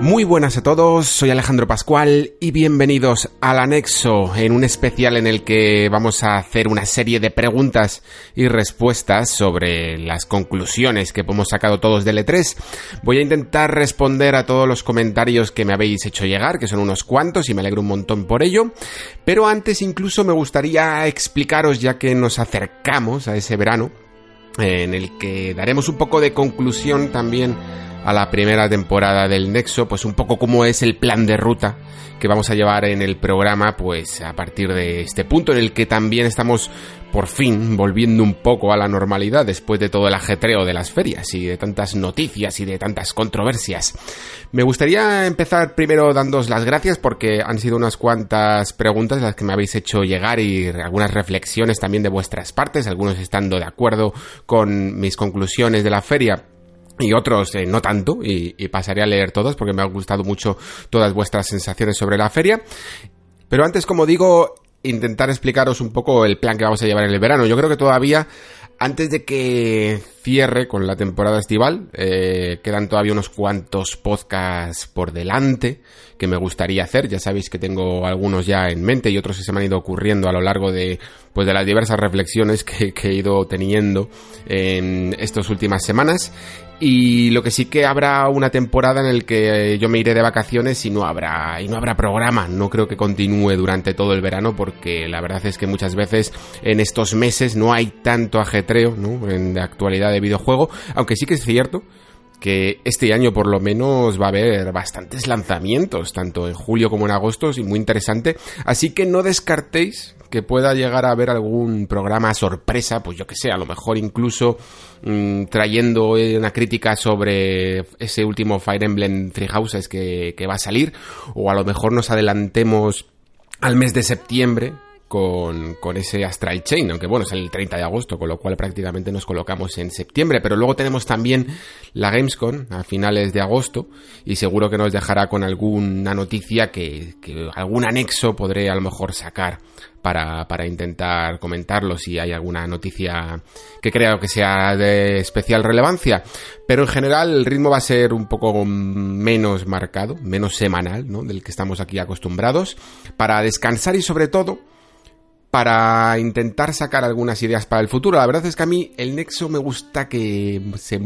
Muy buenas a todos, soy Alejandro Pascual y bienvenidos al anexo en un especial en el que vamos a hacer una serie de preguntas y respuestas sobre las conclusiones que hemos sacado todos del E3. Voy a intentar responder a todos los comentarios que me habéis hecho llegar, que son unos cuantos y me alegro un montón por ello, pero antes incluso me gustaría explicaros ya que nos acercamos a ese verano en el que daremos un poco de conclusión también a la primera temporada del Nexo, pues un poco cómo es el plan de ruta que vamos a llevar en el programa, pues a partir de este punto en el que también estamos por fin volviendo un poco a la normalidad después de todo el ajetreo de las ferias y de tantas noticias y de tantas controversias. Me gustaría empezar primero dándos las gracias porque han sido unas cuantas preguntas las que me habéis hecho llegar y algunas reflexiones también de vuestras partes, algunos estando de acuerdo con mis conclusiones de la feria y otros eh, no tanto, y, y, pasaré a leer todos porque me han gustado mucho todas vuestras sensaciones sobre la feria. Pero antes, como digo, intentar explicaros un poco el plan que vamos a llevar en el verano. Yo creo que todavía, antes de que cierre con la temporada estival, eh, quedan todavía unos cuantos podcasts por delante que me gustaría hacer. Ya sabéis que tengo algunos ya en mente y otros que se me han ido ocurriendo a lo largo de, pues de las diversas reflexiones que, que he ido teniendo en estas últimas semanas. Y lo que sí que habrá una temporada en el que yo me iré de vacaciones y no habrá y no habrá programa. No creo que continúe durante todo el verano porque la verdad es que muchas veces en estos meses no hay tanto ajetreo, ¿no? En la actualidad de videojuego, aunque sí que es cierto que este año por lo menos va a haber bastantes lanzamientos, tanto en julio como en agosto, y muy interesante. Así que no descartéis que pueda llegar a haber algún programa sorpresa, pues yo que sé, a lo mejor incluso mmm, trayendo una crítica sobre ese último Fire Emblem Three Houses que, que va a salir, o a lo mejor nos adelantemos al mes de septiembre, con, con, ese Astral Chain, aunque bueno, es el 30 de agosto, con lo cual prácticamente nos colocamos en septiembre, pero luego tenemos también la Gamescom a finales de agosto y seguro que nos dejará con alguna noticia que, que algún anexo podré a lo mejor sacar para, para intentar comentarlo si hay alguna noticia que creo que sea de especial relevancia. Pero en general el ritmo va a ser un poco menos marcado, menos semanal, ¿no? Del que estamos aquí acostumbrados, para descansar y sobre todo para intentar sacar algunas ideas para el futuro. La verdad es que a mí el Nexo me gusta que se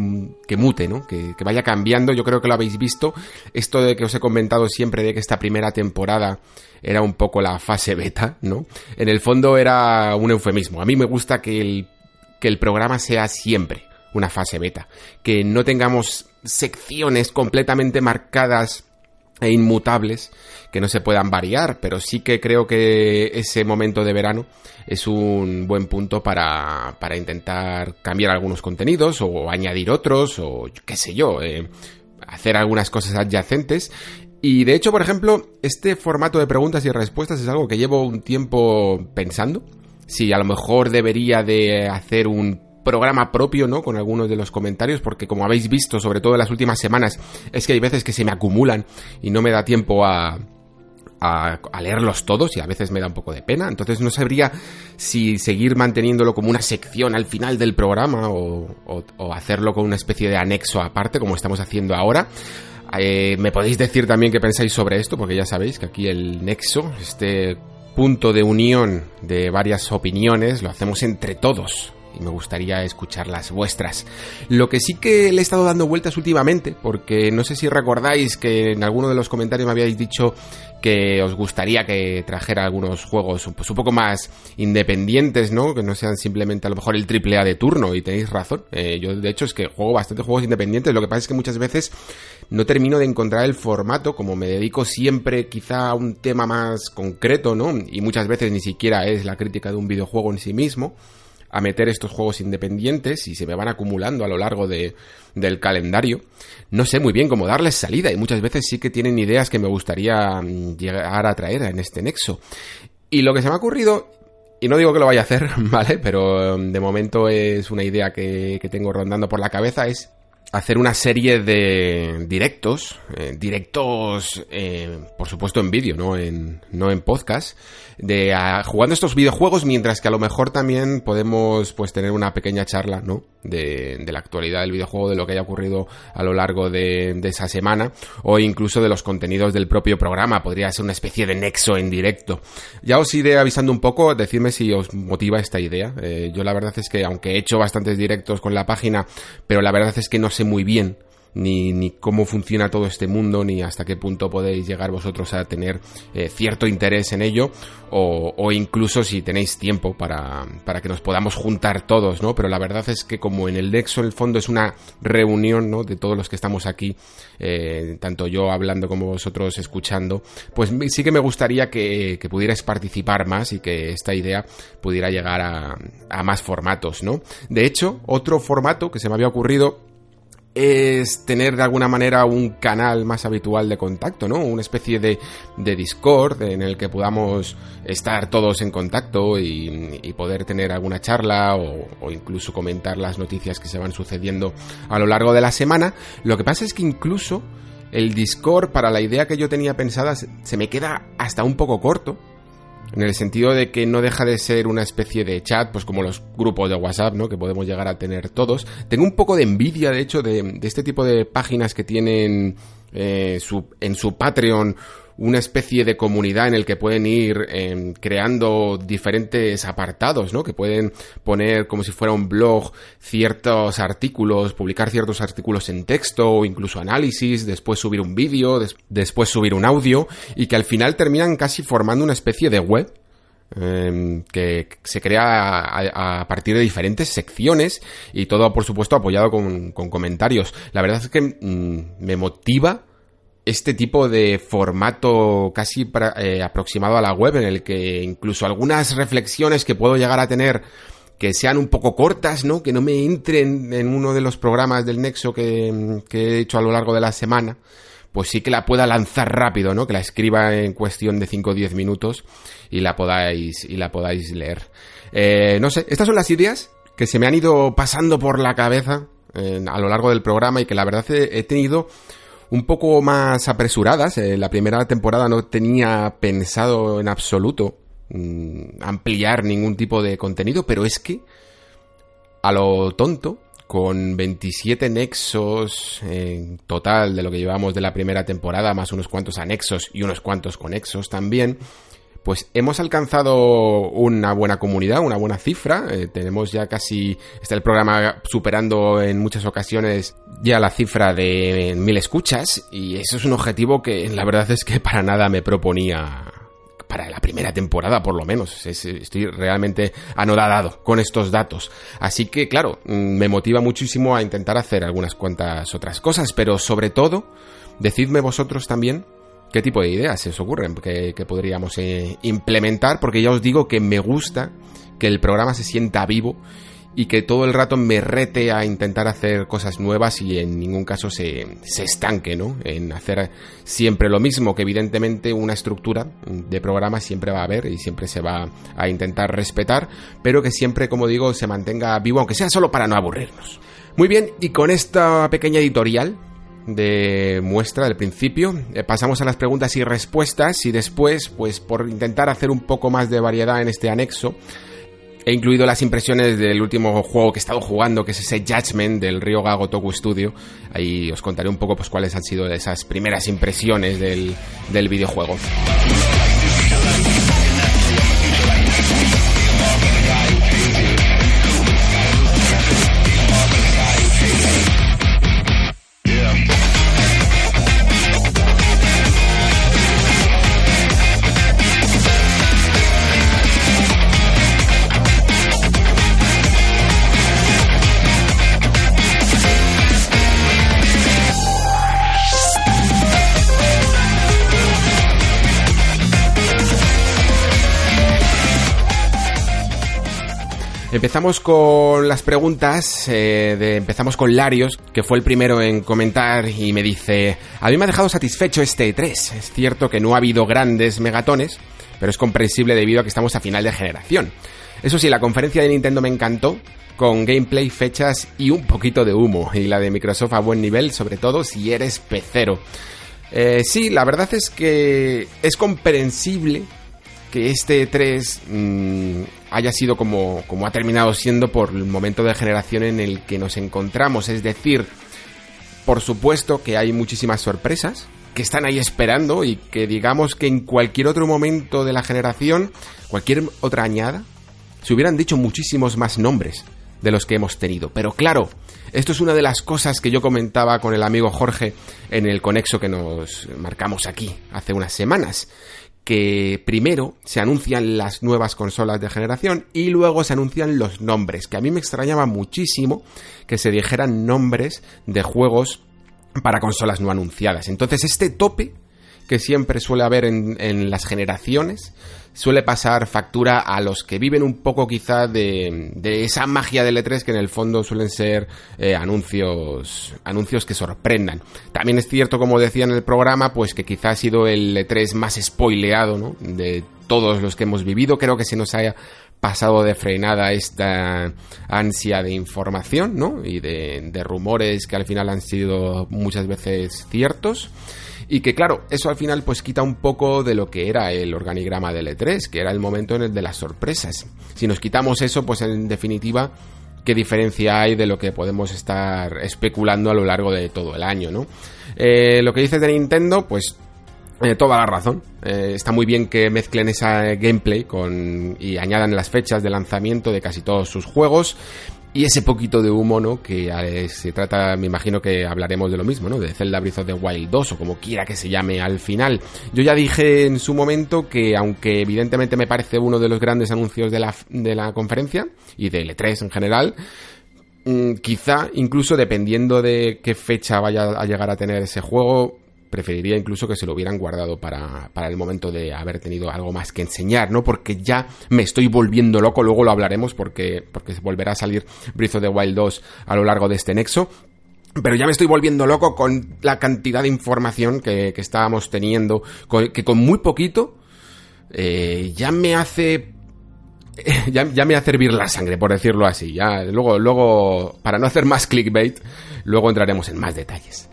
que mute, ¿no? Que, vaya cambiando. Yo creo que lo habéis visto. Esto de que os he comentado siempre de que esta primera temporada era un poco la fase beta, ¿no? En el fondo era un eufemismo. A mí me gusta que el, que el programa sea siempre una fase beta. Que no tengamos secciones completamente marcadas e inmutables que no se puedan variar, pero sí que creo que ese momento de verano es un buen punto para, para intentar cambiar algunos contenidos o añadir otros o qué sé yo, eh, hacer algunas cosas adyacentes. Y de hecho, por ejemplo, este formato de preguntas y respuestas es algo que llevo un tiempo pensando. Si a lo mejor debería de hacer un programa propio, ¿no? Con algunos de los comentarios, porque como habéis visto, sobre todo en las últimas semanas, es que hay veces que se me acumulan y no me da tiempo a, a, leerlos todos y a veces me da un poco de pena. Entonces no sabría si seguir manteniéndolo como una sección al final del programa o hacerlo con una especie de anexo aparte, como estamos haciendo ahora. Eh, me podéis decir también qué pensáis sobre esto, porque ya sabéis que aquí el nexo, este punto de unión de varias opiniones, lo hacemos entre todos y me gustaría escuchar las vuestras. Lo que sí que le he estado dando vueltas últimamente, porque no sé si recordáis que en alguno de los comentarios me habíais dicho que os gustaría que trajera algunos juegos pues, un poco más independientes, ¿no? Que no sean simplemente a lo mejor el triple A de turno, y tenéis razón. Eh, yo de hecho es que juego bastantes juegos independientes, lo que pasa es que muchas veces no termino de encontrar el formato, como me dedico siempre quizá a un tema más concreto, ¿no? Y muchas veces ni siquiera es la crítica de un videojuego en sí mismo a meter estos juegos independientes y se me van acumulando a lo largo de, del calendario, no sé muy bien cómo darles salida y muchas veces sí que tienen ideas que me gustaría mm, llegar a traer en este nexo. Y lo que se me ha ocurrido, y no digo que lo vaya a hacer, ¿vale? Pero mm, de momento es una idea que, que tengo rondando por la cabeza, es hacer una serie de directos, eh, directos, eh, por supuesto en vídeo, no en, no en podcast, de jugando estos videojuegos mientras que a lo mejor también podemos pues tener una pequeña charla, ¿no? De, de la actualidad del videojuego, de lo que haya ocurrido a lo largo de, de, esa semana o incluso de los contenidos del propio programa. Podría ser una especie de nexo en directo. Ya os iré avisando un poco, decidme si os motiva esta idea. Eh, yo la verdad es que aunque he hecho bastantes directos con la página, pero la verdad es que no sé muy bien ni, ni cómo funciona todo este mundo, ni hasta qué punto podéis llegar vosotros a tener eh, cierto interés en ello, o, o, incluso si tenéis tiempo para, para que nos podamos juntar todos, ¿no? Pero la verdad es que como en el Dexo, en el fondo, es una reunión, ¿no? De todos los que estamos aquí, eh, tanto yo hablando como vosotros escuchando, pues sí que me gustaría que, que pudierais participar más y que esta idea pudiera llegar a, a más formatos, ¿no? De hecho, otro formato que se me había ocurrido es tener de alguna manera un canal más habitual de contacto, ¿no? Una especie de, de Discord en el que podamos estar todos en contacto y, poder tener alguna charla o, incluso comentar las noticias que se van sucediendo a lo largo de la semana. Lo que pasa es que incluso el Discord, para la idea que yo tenía pensada, se me queda hasta un poco corto en el sentido de que no deja de ser una especie de chat, pues como los grupos de WhatsApp, ¿no? Que podemos llegar a tener todos. Tengo un poco de envidia, de hecho, de, de este tipo de páginas que tienen eh, su, en su Patreon una especie de comunidad en el que pueden ir eh, creando diferentes apartados, ¿no? Que pueden poner como si fuera un blog ciertos artículos, publicar ciertos artículos en texto o incluso análisis, después subir un vídeo, des después subir un audio y que al final terminan casi formando una especie de web eh, que se crea a, a, partir de diferentes secciones y todo por supuesto apoyado con, comentarios. La verdad es que mmm, me motiva este tipo de formato casi eh, aproximado a la web en el que incluso algunas reflexiones que puedo llegar a tener que sean un poco cortas, ¿no? Que no me entren en uno de los programas del Nexo que, he hecho a lo largo de la semana, pues sí que la pueda lanzar rápido, ¿no? Que la escriba en cuestión de 5 o 10 minutos y la podáis, y la podáis leer. Eh, no sé, estas son las ideas que se me han ido pasando por la cabeza eh, a lo largo del programa y que la verdad he tenido un poco más apresuradas. Eh, la primera temporada no tenía pensado en absoluto mmm, ampliar ningún tipo de contenido, pero es que a lo tonto, con 27 nexos en total de lo que llevamos de la primera temporada, más unos cuantos anexos y unos cuantos conexos también, pues hemos alcanzado una buena comunidad, una buena cifra. Eh, tenemos ya casi, está el programa superando en muchas ocasiones ya la cifra de mil escuchas y eso es un objetivo que la verdad es que para nada me proponía para la primera temporada por lo menos. Es, estoy realmente anodadado con estos datos. Así que claro, mm, me motiva muchísimo a intentar hacer algunas cuantas otras cosas, pero sobre todo, decidme vosotros también qué tipo de ideas se os ocurren que, podríamos eh, implementar, porque ya os digo que me gusta que el programa se sienta vivo y que todo el rato me rete a intentar hacer cosas nuevas y en ningún caso se, se estanque, ¿no? En hacer siempre lo mismo, que evidentemente una estructura de programa siempre va a haber y siempre se va a intentar respetar, pero que siempre, como digo, se mantenga vivo, aunque sea solo para no aburrirnos. Muy bien, y con esta pequeña editorial de muestra del principio. Eh, pasamos a las preguntas y respuestas y después, pues por intentar hacer un poco más de variedad en este anexo, he incluido las impresiones del último juego que he estado jugando, que es ese Judgment del Río Gago Toku Studio. Ahí os contaré un poco pues cuáles han sido esas primeras impresiones del, del videojuego. Empezamos con las preguntas, eh, empezamos con Larios, que fue el primero en comentar y me dice, a mí me ha dejado satisfecho este E3, es cierto que no ha habido grandes megatones, pero es comprensible debido a que estamos a final de generación. Eso sí, la conferencia de Nintendo me encantó, con gameplay, fechas y un poquito de humo, y la de Microsoft a buen nivel, sobre todo si eres pecero. Eh, sí, la verdad es que es comprensible que este 3 mm, haya sido como, como ha terminado siendo por el momento de generación en el que nos encontramos. Es decir, por supuesto que hay muchísimas sorpresas que están ahí esperando y que digamos que en cualquier otro momento de la generación, cualquier otra añada, se hubieran dicho muchísimos más nombres de los que hemos tenido. Pero claro, esto es una de las cosas que yo comentaba con el amigo Jorge en el conexo que nos marcamos aquí hace unas semanas que primero se anuncian las nuevas consolas de generación y luego se anuncian los nombres, que a mí me extrañaba muchísimo que se dijeran nombres de juegos para consolas no anunciadas. Entonces este tope que siempre suele haber en, las generaciones suele pasar factura a los que viven un poco quizá de, esa magia del E3 que en el fondo suelen ser eh, anuncios anuncios que sorprendan. También es cierto, como decía en el programa, pues que quizá ha sido el E3 más spoileado de todos los que hemos vivido. Creo que se nos haya pasado de frenada esta ansia de información. Y de, de rumores que al final han sido muchas veces ciertos. Y que claro, eso al final pues quita un poco de lo que era el organigrama del E3, que era el momento en el de las sorpresas. Si nos quitamos eso, pues en definitiva, ¿qué diferencia hay de lo que podemos estar especulando a lo largo de todo el año, no? Eh, lo que dices de Nintendo, pues eh, toda la razón. Eh, está muy bien que mezclen esa gameplay con y añadan las fechas de lanzamiento de casi todos sus juegos y ese poquito de humo, ¿no? Que eh, se trata, me imagino que hablaremos de lo mismo, ¿no? De Zelda Breath of the Wild 2 o como quiera que se llame al final. Yo ya dije en su momento que aunque evidentemente me parece uno de los grandes anuncios de la, de la conferencia y de L3 en general, mm, quizá incluso dependiendo de qué fecha vaya a llegar a tener ese juego, preferiría incluso que se lo hubieran guardado para, para, el momento de haber tenido algo más que enseñar, ¿no? Porque ya me estoy volviendo loco, luego lo hablaremos porque, porque volverá a salir Breath of the Wild 2 a lo largo de este nexo. Pero ya me estoy volviendo loco con la cantidad de información que, que estábamos teniendo, que con muy poquito eh, ya me hace ya, me hace hervir la sangre, por decirlo así. Ya, luego, luego, para no hacer más clickbait, luego entraremos en más detalles.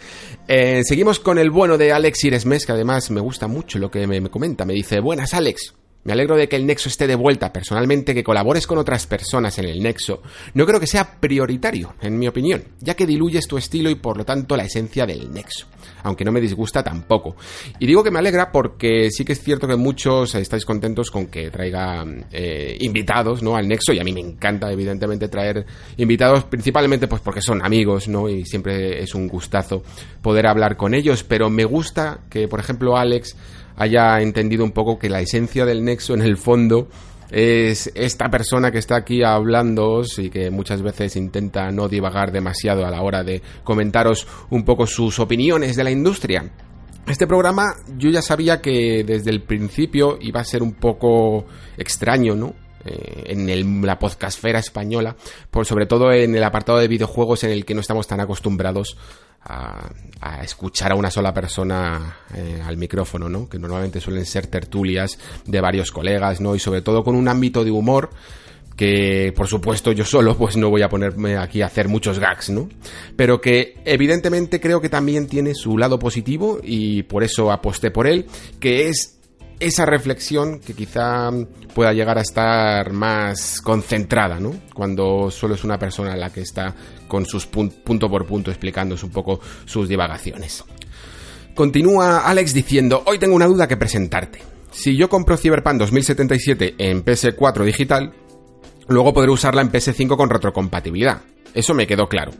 Eh, seguimos con el bueno de Alex Iresmes, que además me gusta mucho lo que me, me comenta. Me dice, buenas Alex, me alegro de que el Nexo esté de vuelta. Personalmente, que colabores con otras personas en el Nexo no creo que sea prioritario, en mi opinión, ya que diluyes tu estilo y por lo tanto la esencia del Nexo. Aunque no me disgusta tampoco. Y digo que me alegra porque sí que es cierto que muchos estáis contentos con que traiga eh, invitados, ¿no? Al Nexo y a mí me encanta, evidentemente, traer invitados, principalmente pues porque son amigos, ¿no? Y siempre es un gustazo poder hablar con ellos. Pero me gusta que, por ejemplo, Alex haya entendido un poco que la esencia del nexo en el fondo es esta persona que está aquí hablando y que muchas veces intenta no divagar demasiado a la hora de comentaros un poco sus opiniones de la industria. Este programa yo ya sabía que desde el principio iba a ser un poco extraño, ¿no? Eh, en la podcastfera española, por sobre todo en el apartado de videojuegos en el que no estamos tan acostumbrados a, escuchar a una sola persona eh, al micrófono, ¿no? Que normalmente suelen ser tertulias de varios colegas, ¿no? Y sobre todo con un ámbito de humor que por supuesto yo solo pues no voy a ponerme aquí a hacer muchos gags, ¿no? Pero que evidentemente creo que también tiene su lado positivo y por eso aposté por él, que es esa reflexión que quizá pueda llegar a estar más concentrada, ¿no? Cuando solo es una persona la que está con sus punto por punto explicándonos un poco sus divagaciones. Continúa Alex diciendo, hoy tengo una duda que presentarte. Si yo compro Cyberpunk 2077 en PS4 digital, luego podré usarla en PS5 con retrocompatibilidad. Eso me quedó claro.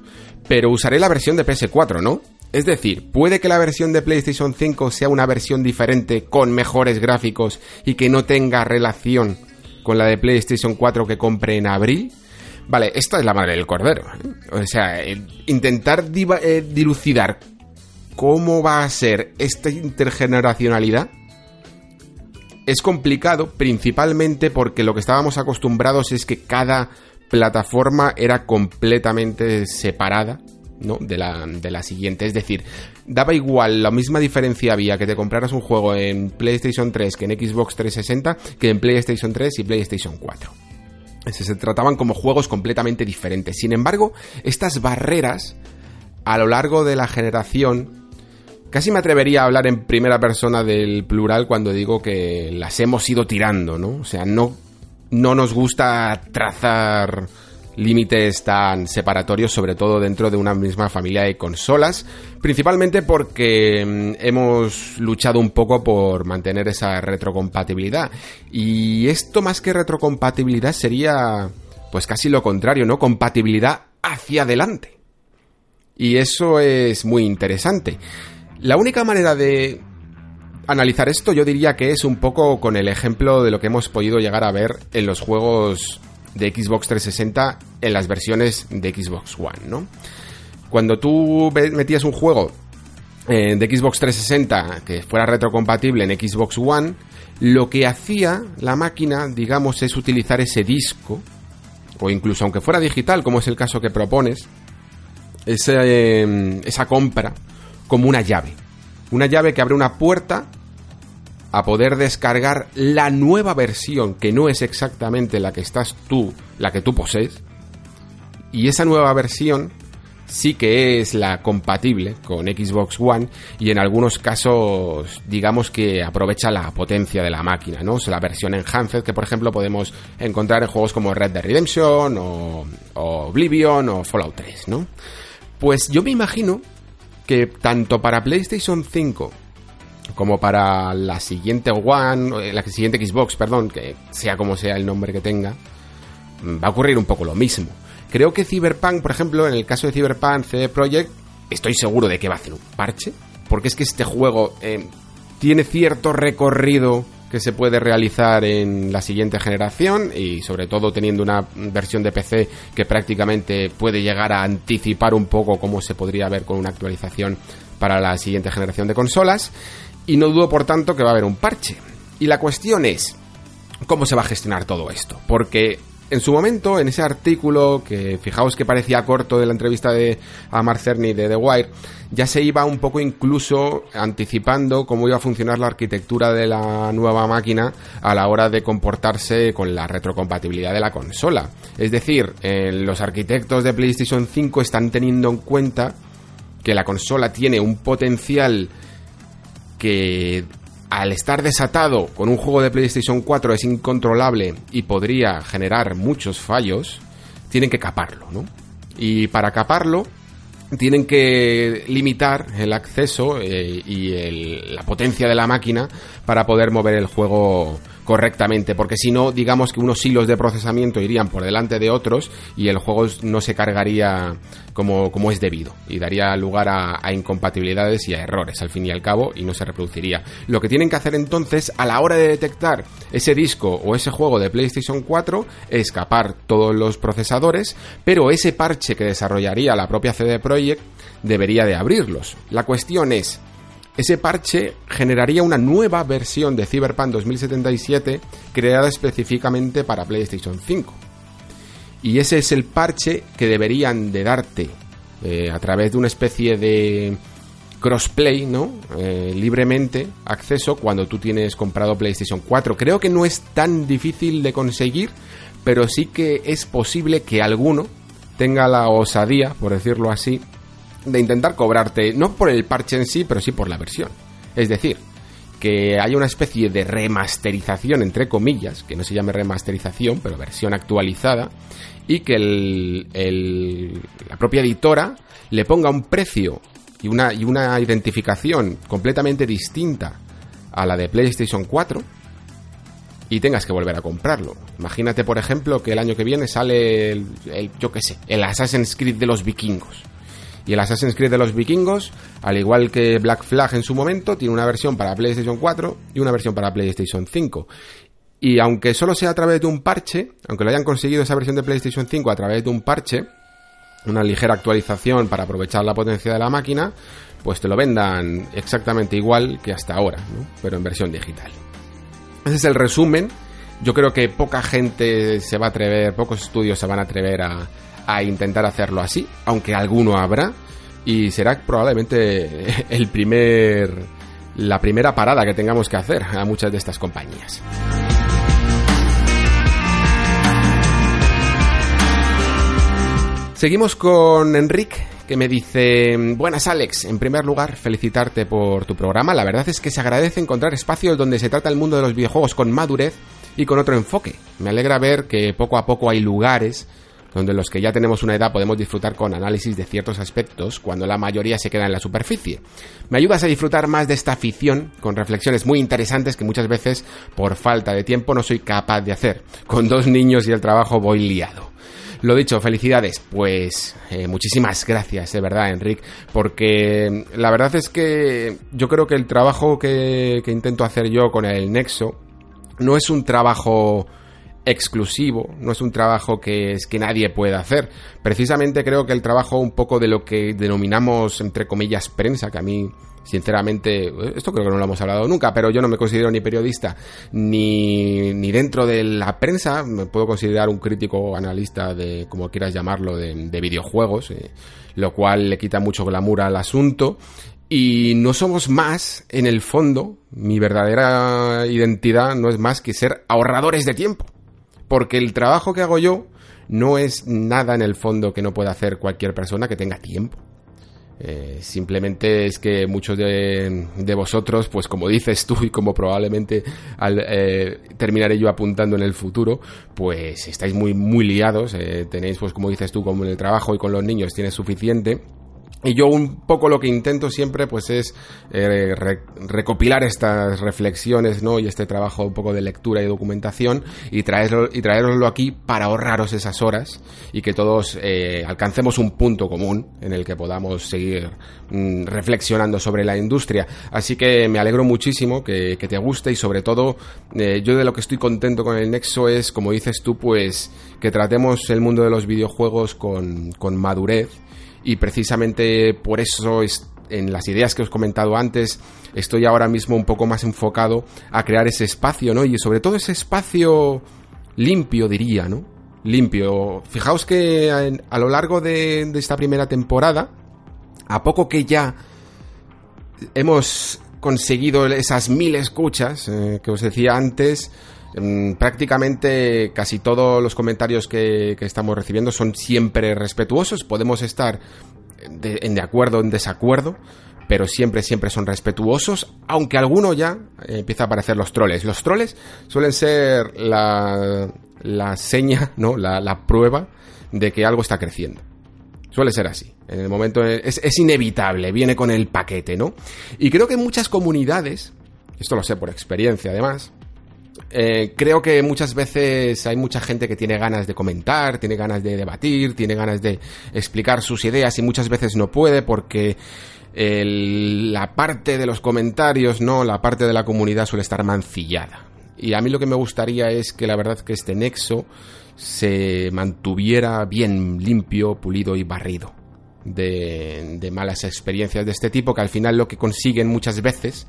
Pero usaré la versión de PS4, ¿no? Es decir, puede que la versión de PlayStation 5 sea una versión diferente con mejores gráficos y que no tenga relación con la de PlayStation 4 que compre en abril. Vale, esta es la madre del cordero. ¿eh? O sea, intentar eh, dilucidar cómo va a ser esta intergeneracionalidad es complicado principalmente porque lo que estábamos acostumbrados es que cada plataforma era completamente separada ¿no? de, la, de la siguiente. Es decir, daba igual, la misma diferencia había que te compraras un juego en PlayStation 3 que en Xbox 360 que en PlayStation 3 y PlayStation 4. Se trataban como juegos completamente diferentes. Sin embargo, estas barreras a lo largo de la generación Casi me atrevería a hablar en primera persona del plural cuando digo que las hemos ido tirando, ¿no? O sea, no, no nos gusta trazar límites tan separatorios, sobre todo dentro de una misma familia de consolas, principalmente porque mm, hemos luchado un poco por mantener esa retrocompatibilidad. Y esto más que retrocompatibilidad sería pues casi lo contrario, ¿no? Compatibilidad hacia adelante. Y eso es muy interesante. La única manera de analizar esto yo diría que es un poco con el ejemplo de lo que hemos podido llegar a ver en los juegos de Xbox 360 en las versiones de Xbox One, ¿no? Cuando tú metías un juego eh, de Xbox 360 que fuera retrocompatible en Xbox One, lo que hacía la máquina, digamos, es utilizar ese disco, o incluso aunque fuera digital, como es el caso que propones, em, esa compra como una llave. Una llave que abre una puerta a poder descargar la nueva versión, que no es exactamente la que estás tú, la que tú posees. Y esa nueva versión sí que es la compatible con Xbox One y en algunos casos digamos que aprovecha la potencia de la máquina, ¿no? la versión enhanced que por ejemplo podemos encontrar en juegos como Red Dead Redemption o, o Oblivion o Fallout 3, ¿no? Pues yo me imagino que tanto para PlayStation 5 como para la siguiente One, eh, la siguiente Xbox, perdón, que sea como sea el nombre que tenga, mm, va a ocurrir un poco lo mismo. Creo que Cyberpunk, por ejemplo, en el caso de Cyberpunk CD Projekt, estoy seguro de que va a hacer un parche, porque es que este juego eh, tiene cierto recorrido que se puede realizar en la siguiente generación y sobre todo teniendo una versión de PC que prácticamente puede llegar a anticipar un poco cómo se podría ver con una actualización para la siguiente generación de consolas y no dudo por tanto que va a haber un parche. Y la cuestión es cómo se va a gestionar todo esto, porque en su momento, en ese artículo, que fijaos que parecía corto de la entrevista de a Mark Cerny de The Wire, ya se iba un poco incluso anticipando cómo iba a funcionar la arquitectura de la nueva máquina a la hora de comportarse con la retrocompatibilidad de la consola. Es decir, eh, los arquitectos de PlayStation 5 están teniendo en cuenta que la consola tiene un potencial que al estar desatado con un juego de PlayStation 4 es incontrolable y podría generar muchos fallos, tienen que caparlo, ¿no? Y para caparlo tienen que limitar el acceso eh, y la potencia de la máquina para poder mover el juego correctamente, porque si no, digamos que unos hilos de procesamiento irían por delante de otros y el juego no se cargaría como, como es debido y daría lugar a, a, incompatibilidades y a errores al fin y al cabo y no se reproduciría. Lo que tienen que hacer entonces a la hora de detectar ese disco o ese juego de PlayStation 4 es escapar todos los procesadores, pero ese parche que desarrollaría la propia CD Projekt debería de abrirlos. La cuestión es, ese parche generaría una nueva versión de Cyberpunk 2077 creada específicamente para PlayStation 5. Y ese es el parche que deberían de darte eh, a través de una especie de crossplay, ¿no? Eh, libremente acceso cuando tú tienes comprado PlayStation 4. Creo que no es tan difícil de conseguir, pero sí que es posible que alguno tenga la osadía, por decirlo así, de intentar cobrarte, no por el parche en sí, pero sí por la versión. Es decir, que haya una especie de remasterización, entre comillas, que no se llame remasterización, pero versión actualizada, y que la propia editora le ponga un precio y una, y una identificación completamente distinta a la de PlayStation 4 y tengas que volver a comprarlo. Imagínate, por ejemplo, que el año que viene sale el yo qué sé, el Assassin's Creed de los vikingos y el Assassin's Creed de los vikingos, al igual que Black Flag en su momento, tiene una versión para PlayStation 4 y una versión para PlayStation 5. Y aunque solo sea a través de un parche, aunque lo hayan conseguido esa versión de PlayStation 5 a través de un parche, una ligera actualización para aprovechar la potencia de la máquina, pues te lo vendan exactamente igual que hasta ahora, pero en versión digital. Ese es el resumen Yo creo que poca gente se va a atrever, pocos estudios se van a atrever a, a intentar hacerlo así, aunque alguno habrá, y será probablemente el primer, la primera parada que tengamos que hacer a muchas de estas compañías. Seguimos con Enrique, que me dice, buenas Alex, en primer lugar felicitarte por tu programa, la verdad es que se agradece encontrar espacios donde se trata el mundo de los videojuegos con madurez y con otro enfoque. Me alegra ver que poco a poco hay lugares donde los que ya tenemos una edad podemos disfrutar con análisis de ciertos aspectos cuando la mayoría se queda en la superficie. Me ayudas a disfrutar más de esta afición con reflexiones muy interesantes que muchas veces por falta de tiempo no soy capaz de hacer. Con dos niños y el trabajo voy liado. Lo dicho, felicidades. Pues eh, muchísimas gracias, de verdad, Enric, porque la verdad es que yo creo que el trabajo que, que intento hacer yo con el Nexo no es un trabajo exclusivo, no es un trabajo que es que nadie pueda hacer. Precisamente creo que el trabajo un poco de lo que denominamos entre comillas prensa, que a mí sinceramente, esto creo que no lo hemos hablado nunca, pero yo no me considero ni periodista ni, ni dentro de la prensa, me puedo considerar un crítico analista de, como quieras llamarlo, de, videojuegos, eh, lo cual le quita mucho glamour al asunto. Y no somos más, en el fondo, mi verdadera identidad no es más que ser ahorradores de tiempo. Porque el trabajo que hago yo no es nada en el fondo que no pueda hacer cualquier persona que tenga tiempo. Eh, simplemente es que muchos de, vosotros, pues como dices tú y como probablemente al, eh, terminaré yo apuntando en el futuro, pues estáis muy, muy liados, eh, tenéis pues como dices tú, como en el trabajo y con los niños tienes suficiente y yo un poco lo que intento siempre pues es eh, recopilar estas reflexiones ¿no? y este trabajo un poco de lectura y documentación y traerlo, y aquí para ahorraros esas horas y que todos eh, alcancemos un punto común en el que podamos seguir mm, reflexionando sobre la industria. Así que me alegro muchísimo que, te guste y sobre todo eh, yo de lo que estoy contento con el Nexo es, como dices tú, pues que tratemos el mundo de los videojuegos con, con madurez y precisamente por eso en las ideas que os he comentado antes estoy ahora mismo un poco más enfocado a crear ese espacio, ¿no? Y sobre todo ese espacio limpio, diría, ¿no? Limpio. Fijaos que a, lo largo de, esta primera temporada, a poco que ya hemos conseguido esas mil escuchas eh, que os decía antes, prácticamente casi todos los comentarios que, estamos recibiendo son siempre respetuosos. Podemos estar en de acuerdo, en desacuerdo, pero siempre, siempre son respetuosos, aunque alguno ya eh, empieza a aparecer los troles. Los troles suelen ser la, la seña, ¿no? La, la prueba de que algo está creciendo. Suele ser así. En el momento es, es, inevitable, viene con el paquete, ¿no? Y creo que en muchas comunidades, esto lo sé por experiencia además, eh, creo que muchas veces hay mucha gente que tiene ganas de comentar, tiene ganas de debatir, tiene ganas de explicar sus ideas y muchas veces no puede porque la parte de los comentarios, no, la parte de la comunidad suele estar mancillada. Y a mí lo que me gustaría es que la verdad que este nexo se mantuviera bien limpio, pulido y barrido de, de malas experiencias de este tipo que al final lo que consiguen muchas veces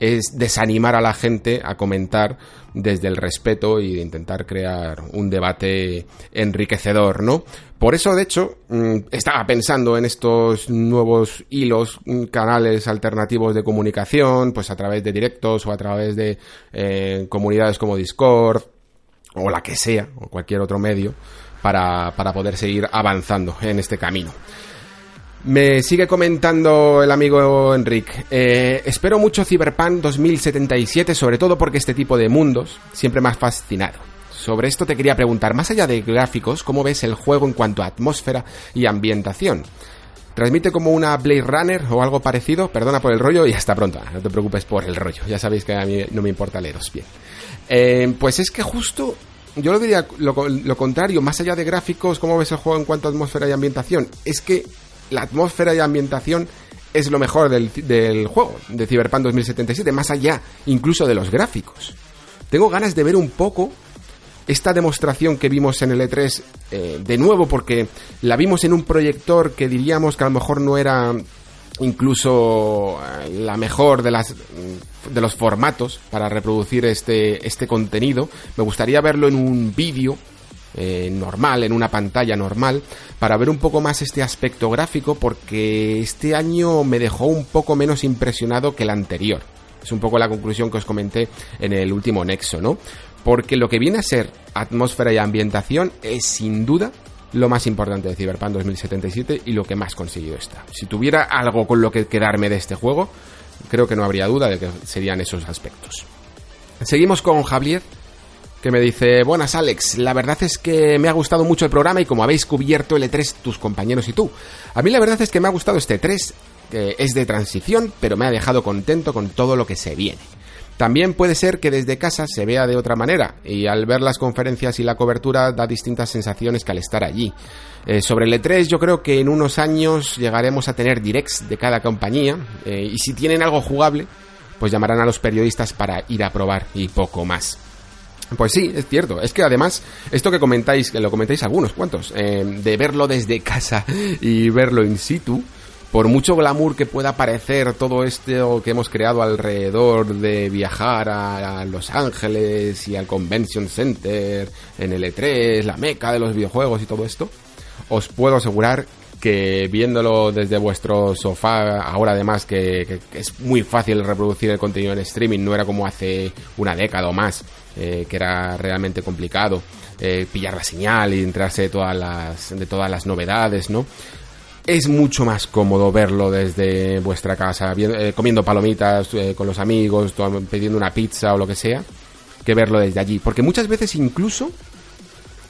es desanimar a la gente a comentar desde el respeto y intentar crear un debate enriquecedor, ¿no? Por eso, de hecho, mm, estaba pensando en estos nuevos hilos, mm, canales alternativos de comunicación, pues a través de directos o a través de eh, comunidades como Discord o la que sea, o cualquier otro medio, para, para poder seguir avanzando en este camino. Me sigue comentando el amigo Enric. Eh, espero mucho Cyberpunk 2077, sobre todo porque este tipo de mundos siempre me ha fascinado. Sobre esto te quería preguntar, más allá de gráficos, ¿cómo ves el juego en cuanto a atmósfera y ambientación? ¿Transmite como una Blade Runner o algo parecido? Perdona por el rollo y hasta pronto. No te preocupes por el rollo. Ya sabéis que a mí no me importa leeros bien. Eh, pues es que justo yo lo diría lo, lo, contrario, más allá de gráficos, ¿cómo ves el juego en cuanto a atmósfera y ambientación? Es que la atmósfera y ambientación es lo mejor del, juego, de Cyberpunk 2077, más allá incluso de los gráficos. Tengo ganas de ver un poco esta demostración que vimos en el E3 eh, de nuevo, porque la vimos en un proyector que diríamos que a lo mejor no era incluso eh, la mejor de las de los formatos para reproducir este este contenido. Me gustaría verlo en un vídeo eh, normal, en una pantalla normal, para ver un poco más este aspecto gráfico, porque este año me dejó un poco menos impresionado que el anterior. Es un poco la conclusión que os comenté en el último Nexo, ¿no? Porque lo que viene a ser atmósfera y ambientación es sin duda lo más importante de Cyberpunk 2077 y lo que más conseguido está. Si tuviera algo con lo que quedarme de este juego, creo que no habría duda de que serían esos aspectos. Seguimos con Javier, que me dice, buenas Alex, la verdad es que me ha gustado mucho el programa y como habéis cubierto el E3 tus compañeros y tú. A mí la verdad es que me ha gustado este E3, que es de transición, pero me ha dejado contento con todo lo que se viene. También puede ser que desde casa se vea de otra manera y al ver las conferencias y la cobertura da distintas sensaciones que al estar allí. Eh, sobre el E3 yo creo que en unos años llegaremos a tener directs de cada compañía eh, y si tienen algo jugable pues llamarán a los periodistas para ir a probar y poco más. Pues sí, es cierto. Es que además, esto que comentáis, que lo comentáis algunos cuantos, eh, de verlo desde casa y verlo in situ, por mucho glamour que pueda parecer todo esto que hemos creado alrededor de viajar a, Los Ángeles y al Convention Center, en el E3, la meca de los videojuegos y todo esto, os puedo asegurar que viéndolo desde vuestro sofá, ahora además que, es muy fácil reproducir el contenido en streaming, no era como hace una década o más, eh, que era realmente complicado eh, pillar la señal y entrarse de todas las, de todas las novedades, ¿no? es mucho más cómodo verlo desde vuestra casa, eh, comiendo palomitas eh, con los amigos, pidiendo una pizza o lo que sea, que verlo desde allí. Porque muchas veces incluso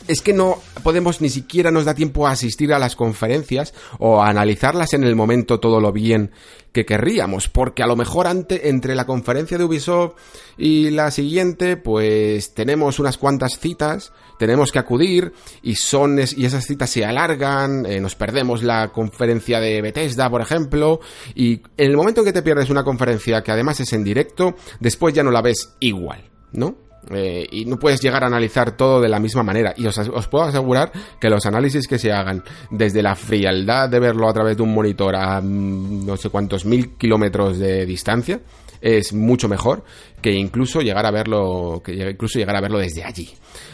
es que no podemos ni siquiera nos da tiempo a asistir a las conferencias o a analizarlas en el momento todo lo bien que querríamos, porque a lo mejor entre la conferencia de Ubisoft y la siguiente, pues tenemos unas cuantas citas tenemos que acudir y son y esas citas se alargan, eh, nos perdemos la conferencia de Bethesda, por ejemplo, y en el momento en que te pierdes una conferencia que además es en directo, después ya no la ves igual, ¿no? Eh, y no puedes llegar a analizar todo de la misma manera. Y os, puedo asegurar que los análisis que se hagan desde la frialdad de verlo a través de un monitor a mm, no sé cuántos mil kilómetros de distancia es mucho mejor que incluso llegar a verlo que incluso llegar a verlo desde allí.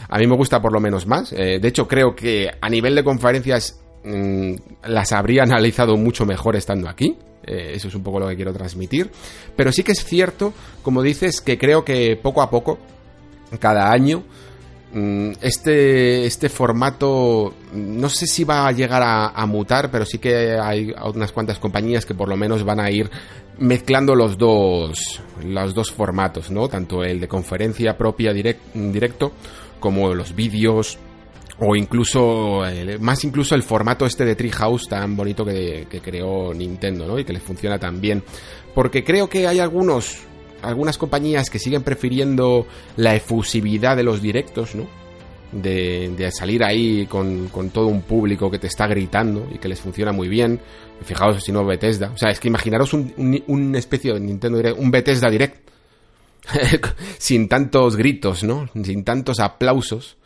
A mí me gusta por lo menos más. Eh, de hecho, creo que a nivel de conferencias mm, las habría analizado mucho mejor estando aquí. Eh, eso es un poco lo que quiero transmitir. Pero sí que es cierto, como dices, que creo que poco a poco, cada año, mm, este, este formato no sé si va a llegar a, mutar, pero sí que hay unas cuantas compañías que por lo menos van a ir mezclando los dos, los dos formatos, ¿no? Tanto el de conferencia propia directo como los vídeos o incluso más incluso el formato este de Treehouse tan bonito que, creó Nintendo. Y que le funciona tan bien, porque creo que hay algunos algunas compañías que siguen prefiriendo la efusividad de los directos, ¿no? de, salir ahí con, todo un público que te está gritando y que les funciona muy bien. Fijaos si no Bethesda. O sea, es que imaginaros un, especie de Nintendo Direct, un Bethesda Direct. sin tantos gritos, ¿no? Sin tantos aplausos.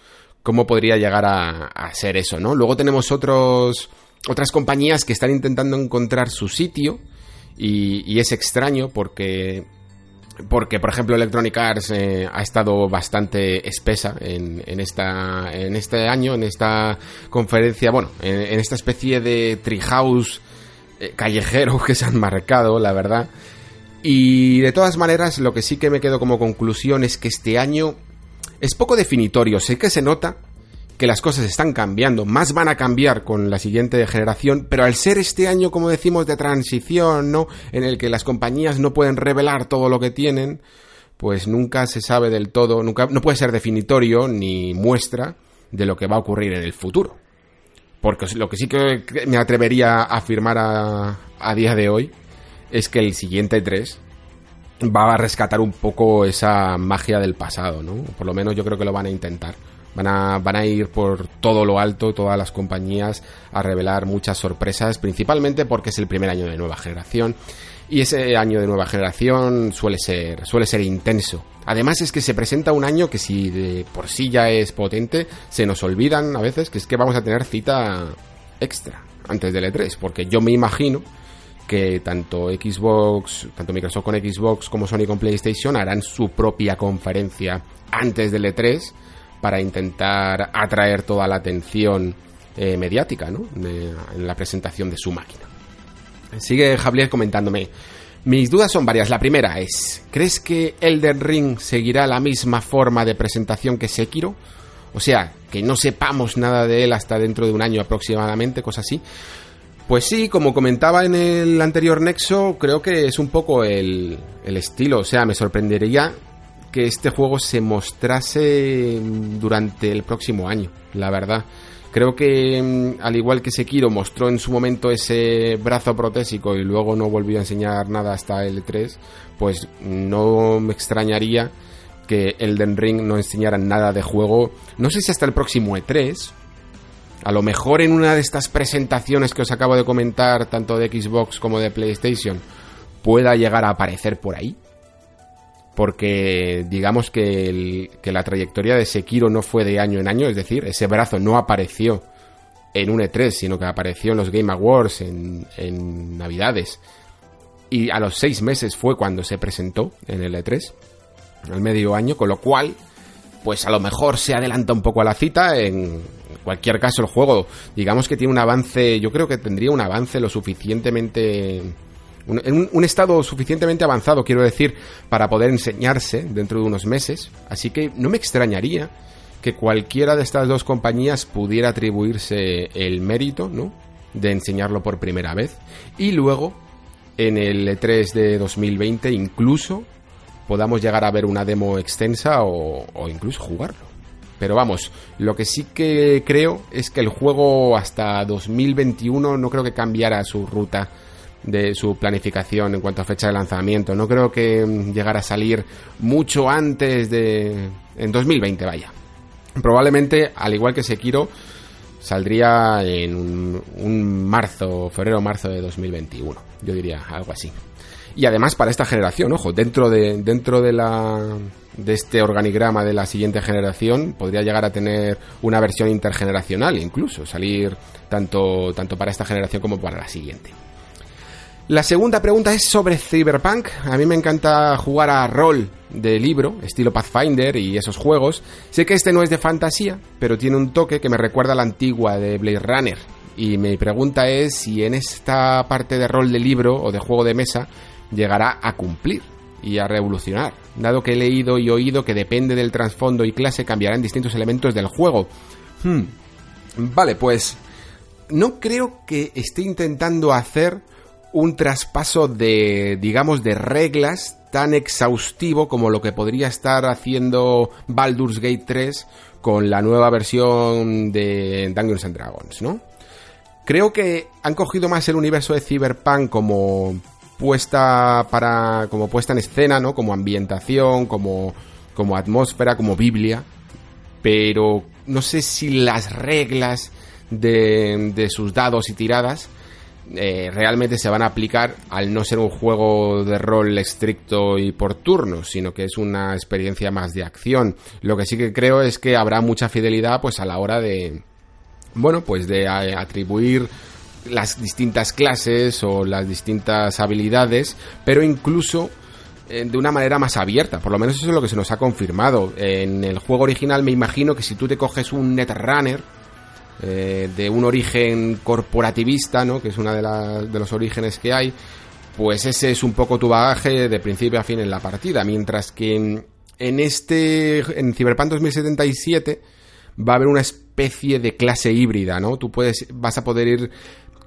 ¿Cómo podría llegar a, ser eso, no? Luego tenemos otros, otras compañías que están intentando encontrar su sitio. Y es extraño porque porque por ejemplo Electronic Arts eh, ha estado bastante espesa en, esta, en este año, en esta conferencia, bueno, en, esta especie de treehouse eh, callejero que se han marcado, la verdad. Y de todas maneras, lo que sí que me quedo como conclusión es que este año es poco definitorio, sé que se nota, que las cosas están cambiando, más van a cambiar con la siguiente generación, pero al ser este año, como decimos, de transición, ¿no? En el que las compañías no pueden revelar todo lo que tienen, pues nunca se sabe del todo, nunca, no puede ser definitorio ni muestra de lo que va a ocurrir en el futuro. Porque lo que sí que me atrevería a afirmar a, a día de hoy es que el siguiente 3 va a rescatar un poco esa magia del pasado, ¿no? Por lo menos yo creo que lo van a intentar. Van a, van a ir por todo lo alto, todas las compañías, a revelar muchas sorpresas, principalmente porque es el primer año de nueva generación. Y ese año de nueva generación suele ser, suele ser intenso. Además es que se presenta un año que si de por sí ya es potente, se nos olvidan a veces que es que vamos a tener cita extra antes del E3, porque yo me imagino que tanto Xbox, tanto Microsoft con Xbox como Sony con PlayStation harán su propia conferencia antes del E3 para intentar atraer toda la atención eh, mediática ¿no? en la presentación de su máquina. Sigue Javier comentándome. Mis dudas son varias. La primera es, ¿crees que Elden Ring seguirá la misma forma de presentación que Sekiro? O sea, que no sepamos nada de él hasta dentro de un año aproximadamente, cosa así. Pues sí, como comentaba en el anterior Nexo, creo que es un poco el, el estilo. O sea, me sorprendería que este juego se mostrase durante el próximo año, la verdad. Creo que, mm, al igual que Sekiro mostró en su momento ese brazo protésico y luego no volvió a enseñar nada hasta el 3, pues no me extrañaría que Elden Ring no enseñara nada de juego, no sé si hasta el próximo E3, a lo mejor en una de estas presentaciones que os acabo de comentar, tanto de Xbox como de PlayStation, pueda llegar a aparecer por ahí porque digamos que, la trayectoria de Sekiro no fue de año en año, es decir, ese brazo no apareció en un E3, sino que apareció en los Game Awards, en, Navidades. Y a los seis meses fue cuando se presentó en el E3, al medio año, con lo cual, pues a lo mejor se adelanta un poco a la cita. En cualquier caso, el juego, digamos que tiene un avance, yo creo que tendría un avance lo suficientemente en un, estado suficientemente avanzado, quiero decir, para poder enseñarse dentro de unos meses. Así que no me extrañaría que cualquiera de estas dos compañías pudiera atribuirse el mérito, ¿no? De enseñarlo por primera vez. Y luego, en el E3 de 2020, incluso podamos llegar a ver una demo extensa o, o incluso jugarlo. Pero vamos, lo que sí que creo es que el juego hasta 2021 no creo que cambiara su ruta de su planificación en cuanto a fecha de lanzamiento. No creo que mm, llegara a salir mucho antes de... en 2020, vaya. Probablemente, al igual que Sekiro, saldría en un, un marzo, febrero-marzo de 2021. Yo diría algo así. Y además para esta generación, ojo, dentro de, dentro de la de este organigrama de la siguiente generación podría llegar a tener una versión intergeneracional incluso, salir tanto, tanto para esta generación como para la siguiente. La segunda pregunta es sobre Cyberpunk. A mí me encanta jugar a rol de libro, estilo Pathfinder y esos juegos. Sé que este no es de fantasía, pero tiene un toque que me recuerda a la antigua de Blade Runner. Y mi pregunta es si en esta parte de rol de libro o de juego de mesa llegará a cumplir y a revolucionar, dado que he leído y oído que depende del trasfondo y clase cambiarán distintos elementos del juego. Hmm. Vale, pues no creo que esté intentando hacer un traspaso de, digamos, de reglas tan exhaustivo como lo que podría estar haciendo Baldur's Gate 3 con la nueva versión de Dungeons and Dragons, ¿no? Creo que han cogido más el universo de Cyberpunk como puesta para como puesta en escena, ¿no? Como ambientación, como como atmósfera, como Biblia, pero no sé si las reglas de, de sus dados y tiradas eh, realmente se van a aplicar al no ser un juego de rol estricto y por turnos, sino que es una experiencia más de acción. Lo que sí que creo es que habrá mucha fidelidad pues a la hora de bueno, pues de atribuir las distintas clases o las distintas habilidades, pero incluso eh, de una manera más abierta, por lo menos eso es lo que se nos ha confirmado. En el juego original me imagino que si tú te coges un Netrunner, eh, de un origen corporativista, ¿no? que es uno de, de los orígenes que hay, pues ese es un poco tu bagaje de principio a fin en la partida, mientras que en, este, en Cyberpunk 2077 va a haber una especie de clase híbrida, ¿no? Tú puedes, vas a poder ir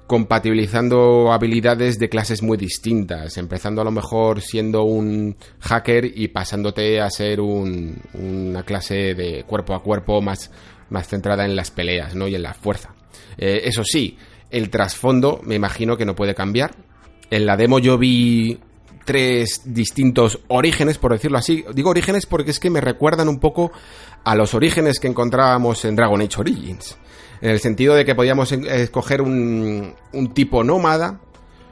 compatibilizando habilidades de clases muy distintas, empezando a lo mejor siendo un hacker y pasándote a ser un, una clase de cuerpo a cuerpo más más centrada en las peleas, ¿no? Y en la fuerza. Eh, eso sí, el trasfondo me imagino que no puede cambiar. En la demo yo vi tres distintos orígenes, por decirlo así. Digo orígenes porque es que me recuerdan un poco a los orígenes que encontrábamos en Dragon Age Origins. En el sentido de que podíamos escoger un, un tipo nómada,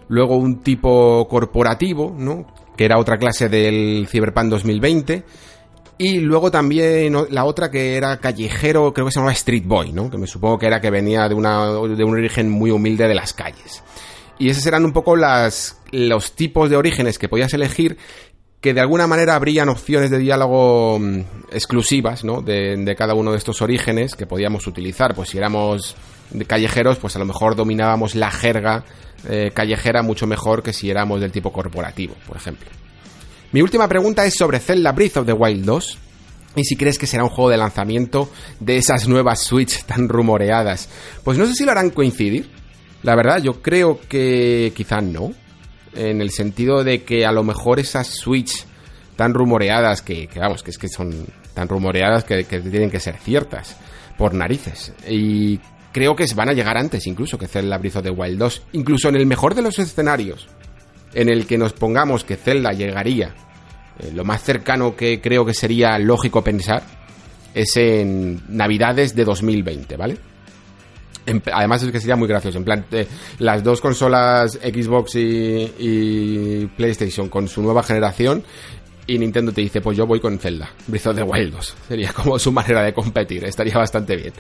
luego un tipo corporativo, ¿no? Que era otra clase del Cyberpunk 2020 y luego también la otra que era callejero, creo que se llamaba Street Boy, ¿no? Que me supongo que era que venía de, una, de un origen muy humilde de las calles. Y esos eran un poco las, los tipos de orígenes que podías elegir que de alguna manera habrían opciones de diálogo mm, exclusivas, ¿no? De, cada uno de estos orígenes que podíamos utilizar. Pues si éramos callejeros, pues a lo mejor dominábamos la jerga eh, callejera mucho mejor que si éramos del tipo corporativo, por ejemplo. Mi última pregunta es sobre Zelda Breath of the Wild 2. Y si crees que será un juego de lanzamiento de esas nuevas Switch tan rumoreadas. Pues no sé si lo harán coincidir. La verdad, yo creo que quizá no en el sentido de que a lo mejor esas Switch tan rumoreadas, que, vamos, que es que son tan rumoreadas que, tienen que ser ciertas, por narices. Y creo que van a llegar antes incluso que Zelda Breath of the Wild 2. Incluso en el mejor de los escenarios, en el que nos pongamos que Zelda llegaría, eh, lo más cercano que creo que sería lógico pensar, es en Navidades de 2020, ¿vale? además es que sería muy gracioso. En plan, eh, las dos consolas Xbox y, PlayStation con su nueva generación y Nintendo te dice, pues yo voy con Zelda, Breath of the Wild 2. Sería como su manera de competir, estaría bastante bien.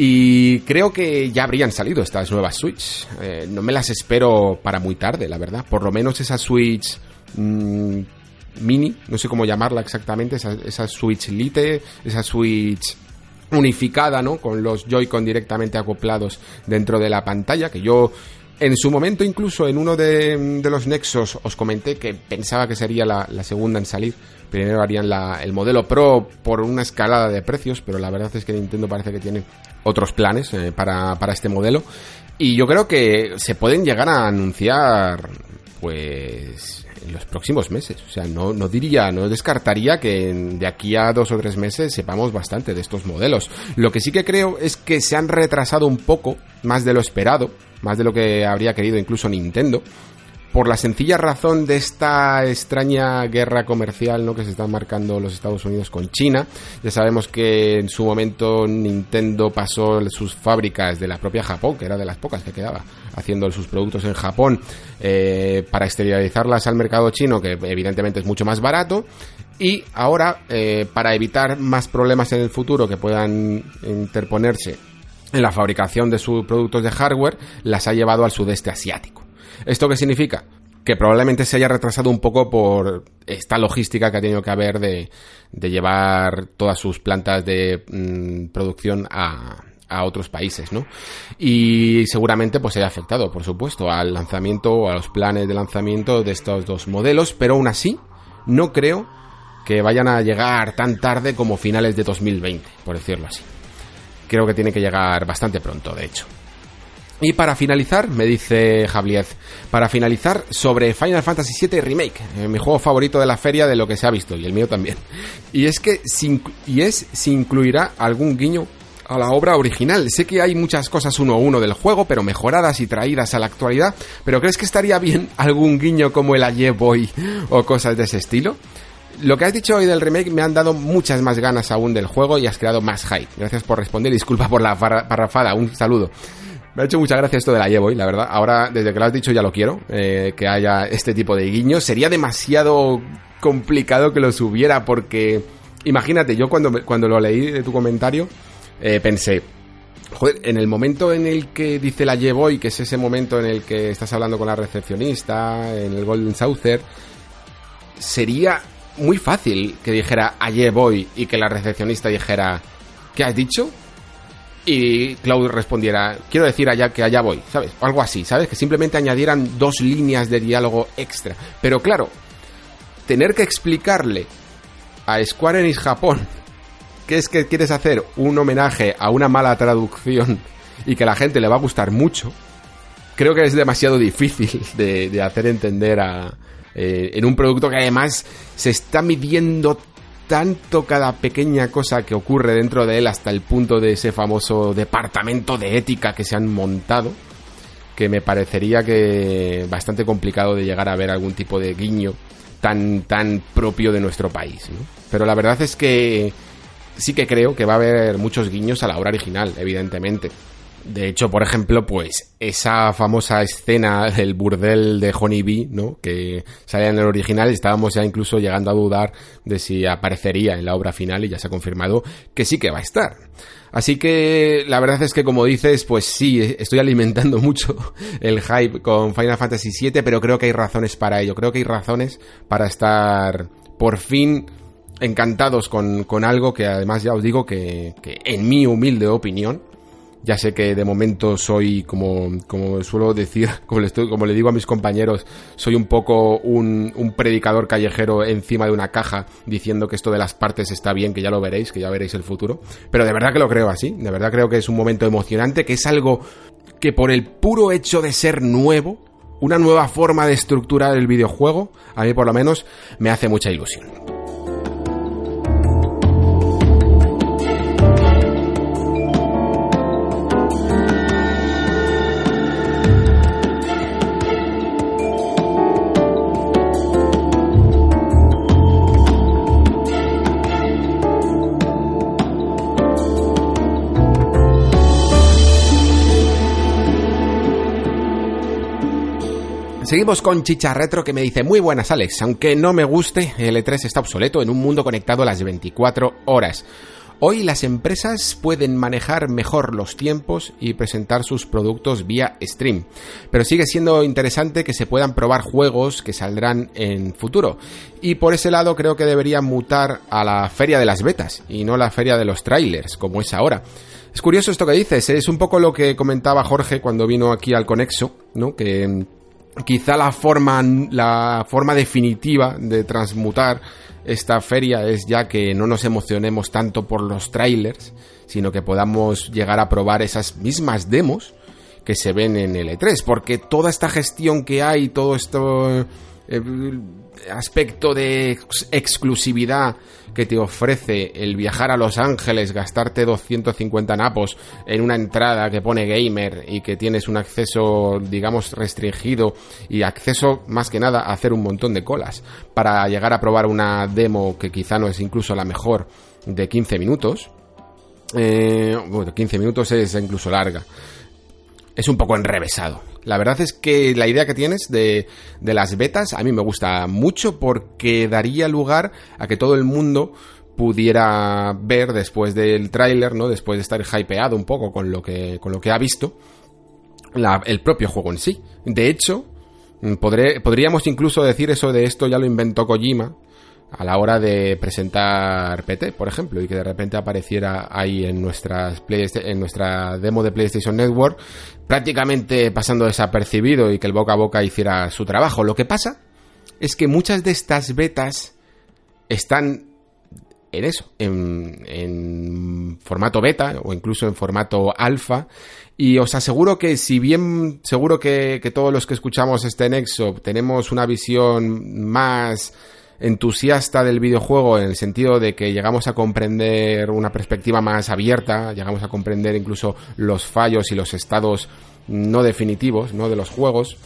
Y creo que ya habrían salido estas nuevas Switch. Eh, no me las espero para muy tarde, la verdad. Por lo menos esa Switch mm, mini, no sé cómo llamarla exactamente, esa, Switch Lite, esa Switch unificada, ¿no? Con los Joy-Con directamente acoplados dentro de la pantalla, que yo en su momento incluso en uno de, los Nexos os comenté que pensaba que sería la, segunda en salir. Primero harían el modelo Pro por una escalada de precios, pero la verdad es que Nintendo parece que tiene otros planes eh, para, para este modelo. Y yo creo que se pueden llegar a anunciar, pues, en los próximos meses. O sea, no, no diría, no descartaría que de aquí a dos o tres meses sepamos bastante de estos modelos. Lo que sí que creo es que se han retrasado un poco, más de lo esperado, más de lo que habría querido incluso Nintendo por la sencilla razón de esta extraña guerra comercial ¿no? que se está marcando los Estados Unidos con China. Ya sabemos que en su momento Nintendo pasó sus fábricas de la propia Japón, que era de las pocas que quedaba, haciendo sus productos en Japón eh, para exteriorizarlas al mercado chino, que evidentemente es mucho más barato. Y ahora, eh, para evitar más problemas en el futuro que puedan interponerse en la fabricación de sus productos de hardware, las ha llevado al sudeste asiático. ¿Esto qué significa? Que probablemente se haya retrasado un poco por esta logística que ha tenido que haber de, llevar todas sus plantas de mm, producción a, otros países, ¿no? Y seguramente pues haya afectado, por supuesto, al lanzamiento a los planes de lanzamiento de estos dos modelos, pero aún así no creo que vayan a llegar tan tarde como finales de 2020, por decirlo así. Creo que tiene que llegar bastante pronto, de hecho. Y para finalizar, me dice Javier, para finalizar sobre Final Fantasy VII Remake, eh, mi juego favorito de la feria de lo que se ha visto, y el mío también. Y es que, y es si incluirá algún guiño a la obra original. Sé que hay muchas cosas uno a uno del juego, pero mejoradas y traídas a la actualidad, pero ¿crees que estaría bien algún guiño como el Aye Boy o cosas de ese estilo? Lo que has dicho hoy del remake me han dado muchas más ganas aún del juego y has creado más hype. Gracias por responder disculpa por la parrafada. Un saludo. Me ha hecho mucha gracia esto de la llevo, la verdad. Ahora, desde que lo has dicho, ya lo quiero. Eh, que haya este tipo de guiños. Sería demasiado complicado que lo subiera porque... Imagínate, yo cuando, cuando lo leí de tu comentario, eh, pensé... Joder, en el momento en el que dice la llevo y que es ese momento en el que estás hablando con la recepcionista, en el Golden Saucer, sería muy fácil que dijera ayer voy y que la recepcionista dijera ¿qué has dicho? Y Cloud respondiera, quiero decir allá que allá voy, ¿sabes? algo así, ¿sabes? Que simplemente añadieran dos líneas de diálogo extra. Pero claro, tener que explicarle a Square Enix Japón que es que quieres hacer un homenaje a una mala traducción y que a la gente le va a gustar mucho, creo que es demasiado difícil de, hacer entender a, eh, en un producto que además se está midiendo tanto cada pequeña cosa que ocurre dentro de él hasta el punto de ese famoso departamento de ética que se han montado que me parecería que bastante complicado de llegar a ver algún tipo de guiño tan tan propio de nuestro país, Pero la verdad es que sí que creo que va a haber muchos guiños a la obra original, evidentemente. De hecho, por ejemplo, pues esa famosa escena del burdel de Honeybee, ¿no? Que salía en el original, estábamos ya incluso llegando a dudar de si aparecería en la obra final y ya se ha confirmado que sí que va a estar. Así que la verdad es que como dices, pues sí, estoy alimentando mucho el hype con Final Fantasy VII, pero creo que hay razones para ello. Creo que hay razones para estar por fin encantados con, con algo que además ya os digo que, que en mi humilde opinión ya sé que de momento soy, como, como suelo decir, como le, estoy, como le digo a mis compañeros, soy un poco un, un, predicador callejero encima de una caja diciendo que esto de las partes está bien, que ya lo veréis, que ya veréis el futuro. Pero de verdad que lo creo así, de verdad creo que es un momento emocionante, que es algo que por el puro hecho de ser nuevo, una nueva forma de estructurar el videojuego, a mí por lo menos me hace mucha ilusión. Seguimos con Chicha Retro que me dice muy buenas Alex, aunque no me guste, el E3 está obsoleto en un mundo conectado a las 24 horas. Hoy las empresas pueden manejar mejor los tiempos y presentar sus productos vía stream, pero sigue siendo interesante que se puedan probar juegos que saldrán en futuro. Y por ese lado creo que debería mutar a la feria de las betas y no la feria de los trailers, como es ahora. Es curioso esto que dices, es un poco lo que comentaba Jorge cuando vino aquí al Conexo, ¿no? Que quizá la forma, la forma definitiva de transmutar esta feria es ya que no nos emocionemos tanto por los trailers, sino que podamos llegar a probar esas mismas demos que se ven en el E3, porque toda esta gestión que hay, todo esto eh, aspecto de exclusividad que te ofrece el viajar a Los Ángeles, gastarte 250 napos en una entrada que pone gamer y que tienes un acceso, digamos, restringido y acceso más que nada a hacer un montón de colas para llegar a probar una demo que quizá no es incluso la mejor de 15 minutos. Eh, bueno, 15 minutos es incluso larga. Es un poco enrevesado. La verdad es que la idea que tienes de, de las betas a mí me gusta mucho porque daría lugar a que todo el mundo pudiera ver después del tráiler, ¿no? Después de estar hypeado un poco con lo que, con lo que ha visto, el propio juego en sí. De hecho, podríamos incluso decir eso de esto ya lo inventó Kojima, a la hora de presentar PT, por ejemplo, y que de repente apareciera ahí en, nuestras en nuestra demo de PlayStation Network, prácticamente pasando desapercibido y que el boca a boca hiciera su trabajo. Lo que pasa es que muchas de estas betas están en eso, en, en formato beta o incluso en formato alfa. Y os aseguro que si bien seguro que, que todos los que escuchamos este nexo tenemos una visión más entusiasta del videojuego en el sentido de que llegamos a comprender una perspectiva más abierta, llegamos a comprender incluso los fallos y los estados no definitivos ¿no? de los juegos.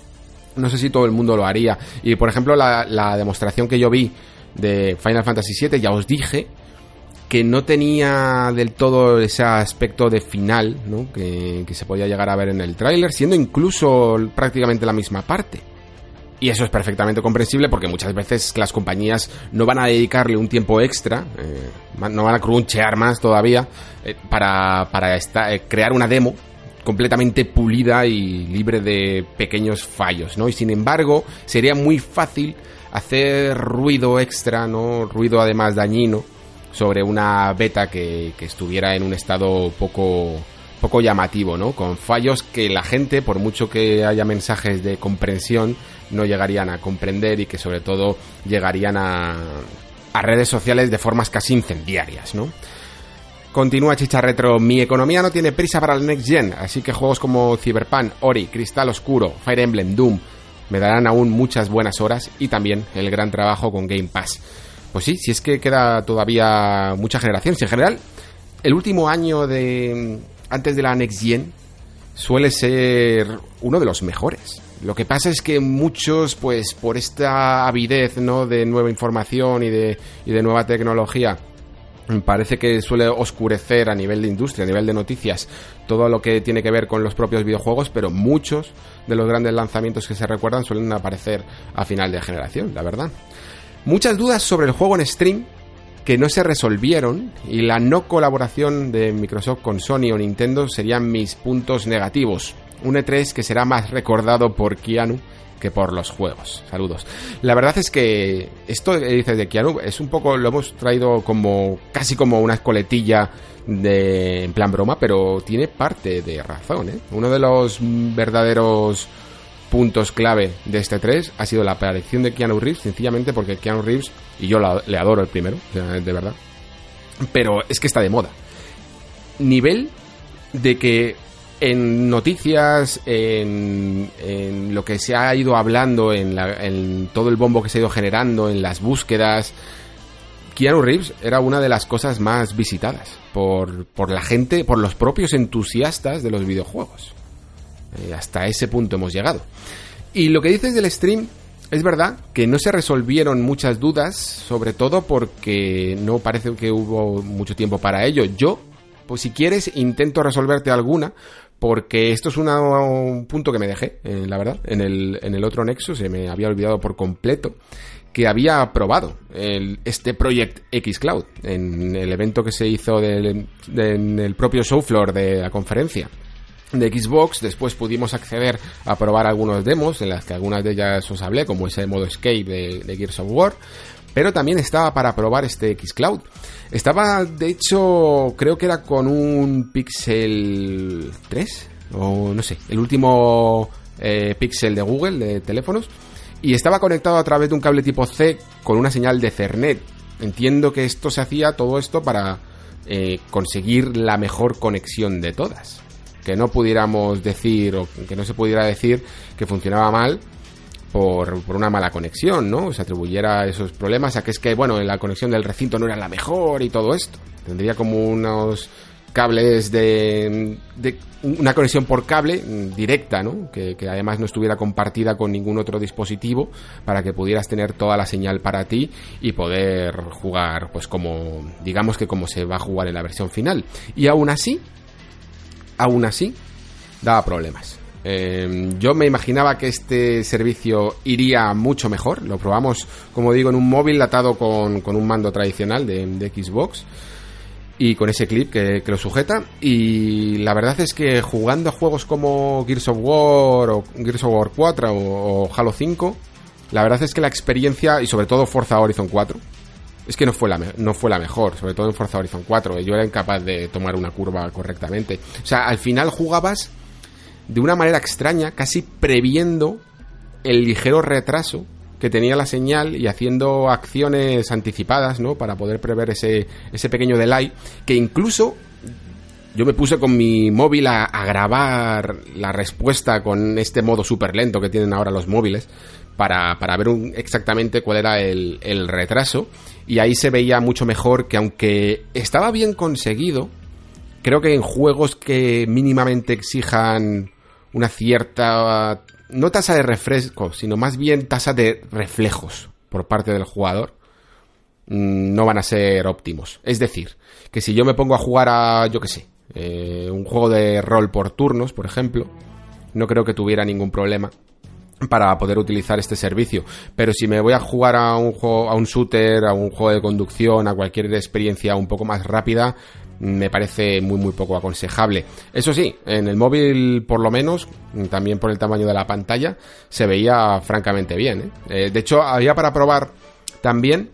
No sé si todo el mundo lo haría. Y por ejemplo, la, demostración que yo vi de Final Fantasy VII, ya os dije que no tenía del todo ese aspecto de final ¿no? que, que se podía llegar a ver en el tráiler, siendo incluso prácticamente la misma parte. Y eso es perfectamente comprensible porque muchas veces las compañías no van a dedicarle un tiempo extra, eh, no van a crunchear más todavía, eh, para, para eh, crear una demo completamente pulida y libre de pequeños fallos, ¿no? Y sin embargo, sería muy fácil hacer ruido extra, ¿no? Ruido además dañino sobre una beta que, que estuviera en un estado poco poco llamativo, ¿no? Con fallos que la gente, por mucho que haya mensajes de comprensión, no llegarían a comprender y que sobre todo llegarían a, a redes sociales de formas casi incendiarias, ¿no? Continúa Chicha Retro, mi economía no tiene prisa para el Next Gen, así que juegos como Cyberpunk, Ori, Cristal Oscuro, Fire Emblem, Doom, me darán aún muchas buenas horas y también el gran trabajo con Game Pass. Pues sí, si es que queda todavía mucha generación, si en general el último año de, antes de la Next Gen suele ser uno de los mejores. Lo que pasa es que muchos, pues por esta avidez ¿no? de nueva información y de, y de nueva tecnología, parece que suele oscurecer a nivel de industria, a nivel de noticias, todo lo que tiene que ver con los propios videojuegos, pero muchos de los grandes lanzamientos que se recuerdan suelen aparecer a final de generación, la verdad. Muchas dudas sobre el juego en stream que no se resolvieron y la no colaboración de Microsoft con Sony o Nintendo serían mis puntos negativos. Un E3 que será más recordado por Keanu que por los juegos. Saludos. La verdad es que esto que dices de Keanu es un poco, lo hemos traído como casi como una escoletilla de en plan broma, pero tiene parte de razón. ¿eh? Uno de los verdaderos puntos clave de este 3 ha sido la aparición de Keanu Reeves, sencillamente porque Keanu Reeves, y yo le adoro el primero, de verdad, pero es que está de moda. Nivel de que en noticias, en, lo que se ha ido hablando, en, todo el bombo que se ha ido generando, en las búsquedas, Keanu Reeves era una de las cosas más visitadas por, por la gente, por los propios entusiastas de los videojuegos. Eh, hasta ese punto hemos llegado. Y lo que dices del stream, es verdad que no se resolvieron muchas dudas, sobre todo porque no parece que hubo mucho tiempo para ello. Yo, pues si quieres, intento resolverte alguna, porque esto es un punto que me dejé, eh, la verdad, en el, en el otro Nexo, se me había olvidado por completo que había probado el, este Project X Cloud en el evento que se hizo del, en el propio show floor de la conferencia de Xbox, después pudimos acceder a probar algunos demos, en las que algunas de ellas os hablé, como ese modo escape de, de Gears of War, pero también estaba para probar este Xcloud. Estaba, de hecho, creo que era con un Pixel 3, o no sé, el último eh, Pixel de Google de teléfonos, y estaba conectado a través de un cable tipo C con una señal de Cernet. Entiendo que esto se hacía, todo esto, para eh, conseguir la mejor conexión de todas. Que no pudiéramos decir, o que no se pudiera decir que funcionaba mal, por, una mala conexión, ¿no? Se atribuyera esos problemas a que es que, bueno, la conexión del recinto no era la mejor y todo esto. Tendría como unos cables de, una conexión por cable directa, ¿no? Que, que, además no estuviera compartida con ningún otro dispositivo para que pudieras tener toda la señal para ti y poder jugar, pues como, digamos que como se va a jugar en la versión final. Y aún así, aún así, daba problemas. Em, yo me imaginaba que este servicio iría mucho mejor. Lo probamos, como digo, en un móvil atado con, un mando tradicional de, Xbox y con ese clip que, lo sujeta. Y la verdad es que jugando a juegos como Gears of War o Gears of War 4 o, Halo 5, la verdad es que la experiencia, y sobre todo Forza Horizon 4, es que no fue, la no fue la mejor, sobre todo en Forza Horizon 4. Yo era incapaz de tomar una curva correctamente. O sea, al final jugabas de una manera extraña, casi previendo el ligero retraso que tenía la señal y haciendo acciones anticipadas, ¿no? Para poder prever ese, ese pequeño delay, que incluso yo me puse con mi móvil a, grabar la respuesta con este modo súper lento que tienen ahora los móviles para, para ver exactamente cuál era el, el retraso y ahí se veía mucho mejor que aunque estaba bien conseguido, creo que en juegos que mínimamente exijan una cierta, no tasa de refresco, sino más bien tasa de reflejos por parte del jugador, mm, no van a ser óptimos. Es decir, que si yo me pongo a jugar a, yo qué sé, eh, un juego de rol por turnos, por ejemplo, no creo que tuviera ningún problema para poder utilizar este servicio. Pero si me voy a jugar a un juego, a un shooter, a un juego de conducción, a cualquier experiencia un poco más rápida, me parece muy muy poco aconsejable. Eso sí, en el móvil por lo menos, también por el tamaño de la pantalla, se veía francamente bien. ¿eh? Eh, de hecho, había para probar también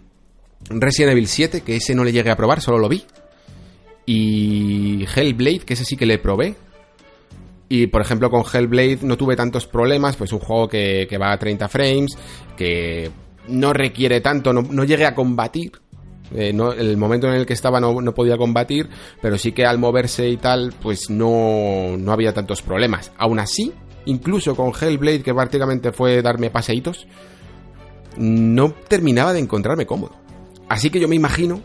Resident Evil 7, que ese no le llegué a probar, solo lo vi. Y Hellblade, que ese sí que le probé. Y por ejemplo con Hellblade no tuve tantos problemas, pues un juego que, va a 30 frames, que no requiere tanto, no, no llegué a combatir, eh, el momento en el que estaba no, podía combatir, pero sí que al moverse y tal, pues no, no había tantos problemas. Aún así, incluso con Hellblade, que prácticamente fue darme paseitos, no terminaba de encontrarme cómodo. Así que yo me imagino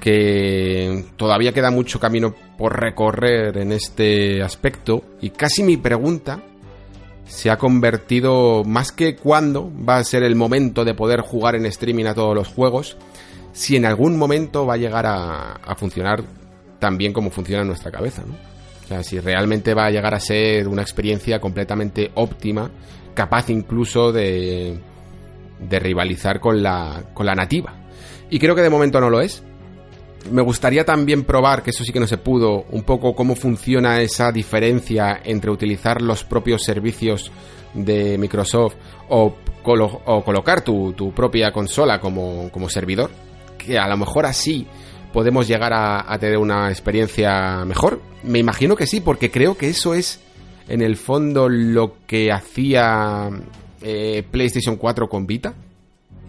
que todavía queda mucho camino por recorrer en este aspecto y casi mi pregunta se ha convertido más que cuándo va a ser el momento de poder jugar en streaming a todos los juegos, si en algún momento va a llegar a, funcionar tan bien como funciona nuestra cabeza, ¿no? O sea, si realmente va a llegar a ser una experiencia completamente óptima, capaz incluso de, de rivalizar con la, con la nativa. Y creo que de momento no lo es. Me gustaría también probar, que eso sí que no se pudo, un poco cómo funciona esa diferencia entre utilizar los propios servicios de Microsoft o, o colocar tu, tu, propia consola como, como, servidor. Que a lo mejor así podemos llegar a, tener una experiencia mejor. Me imagino que sí, porque creo que eso es en el fondo lo que hacía eh, PlayStation 4 con Vita.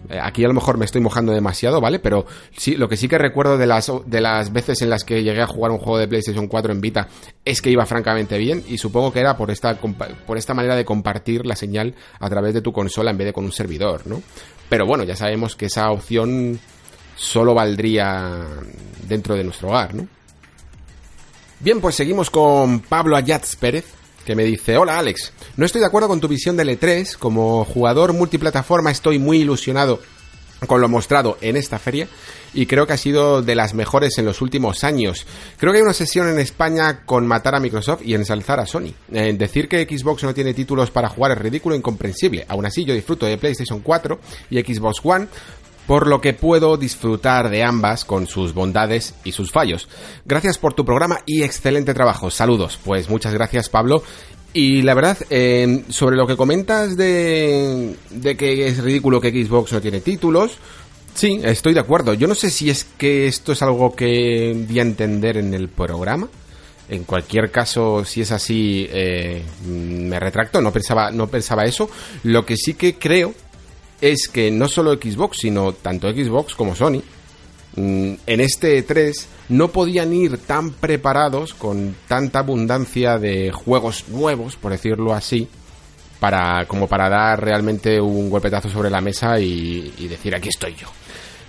Eh, aquí a lo mejor me estoy mojando demasiado, ¿vale? Pero sí, lo que sí que recuerdo de las, de las veces en las que llegué a jugar un juego de PlayStation 4 en Vita es que iba francamente bien y supongo que era por esta, por esta manera de compartir la señal a través de tu consola en vez de con un servidor, ¿no? Pero bueno, ya sabemos que esa opción solo valdría dentro de nuestro hogar, ¿no? Bien, pues seguimos con Pablo Ayats Pérez que me dice, hola Alex, no estoy de acuerdo con tu visión del E3, como jugador multiplataforma estoy muy ilusionado con lo mostrado en esta feria y creo que ha sido de las mejores en los últimos años. Creo que hay una sesión en España con matar a Microsoft y ensalzar a Sony. En decir que Xbox no tiene títulos para jugar es ridículo e incomprensible. Aún así yo disfruto de PlayStation 4 y Xbox One por lo que puedo disfrutar de ambas con sus bondades y sus fallos. Gracias por tu programa y excelente trabajo. Saludos. Pues muchas gracias Pablo. Y la verdad, eh, sobre lo que comentas de, de que es ridículo que Xbox no tiene títulos, sí, estoy de acuerdo. Yo no sé si es que esto es algo que di a entender en el programa. En cualquier caso, si es así, eh, me retracto, no pensaba, no pensaba eso. Lo que sí que creo es que no solo Xbox, sino tanto Xbox como Sony, mm, en este E3 no podían ir tan preparados con tanta abundancia de juegos nuevos, por decirlo así, para, como para dar realmente un golpetazo sobre la mesa y, decir aquí estoy yo.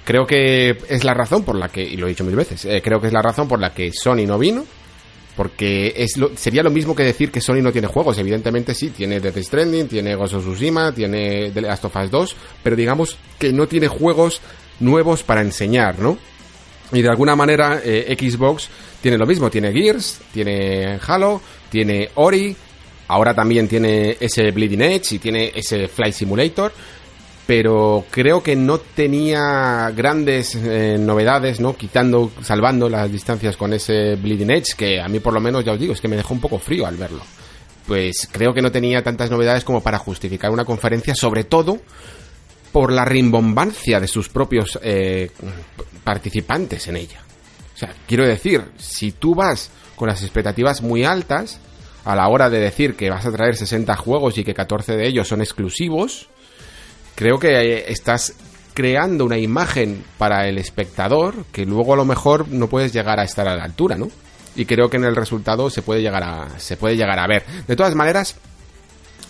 Creo que es la razón por la que, y lo he dicho mil veces, eh, creo que es la razón por la que Sony no vino, porque es sería lo mismo que decir que Sony no tiene juegos. Evidentemente sí, tiene Death Stranding, tiene Ghost of Tsushima, tiene The Last of Us 2, pero digamos que no tiene juegos nuevos para enseñar, ¿no? Y de alguna manera eh, Xbox tiene lo mismo, tiene Gears, tiene Halo, tiene Ori, ahora también tiene ese Bleeding Edge y tiene ese Flight Simulator, pero creo que no tenía grandes eh, novedades, ¿no? Quitando, salvando las distancias con ese Bleeding Edge, que a mí por lo menos, ya os digo, es que me dejó un poco frío al verlo. Pues creo que no tenía tantas novedades como para justificar una conferencia, sobre todo por la rimbombancia de sus propios eh, participantes en ella. O sea, quiero decir, si tú vas con las expectativas muy altas, a la hora de decir que vas a traer 60 juegos y que 14 de ellos son exclusivos, creo que eh, estás creando una imagen para el espectador que luego a lo mejor no puedes llegar a estar a la altura, ¿no? Y creo que en el resultado se puede llegar a, se puede llegar a ver. De todas maneras,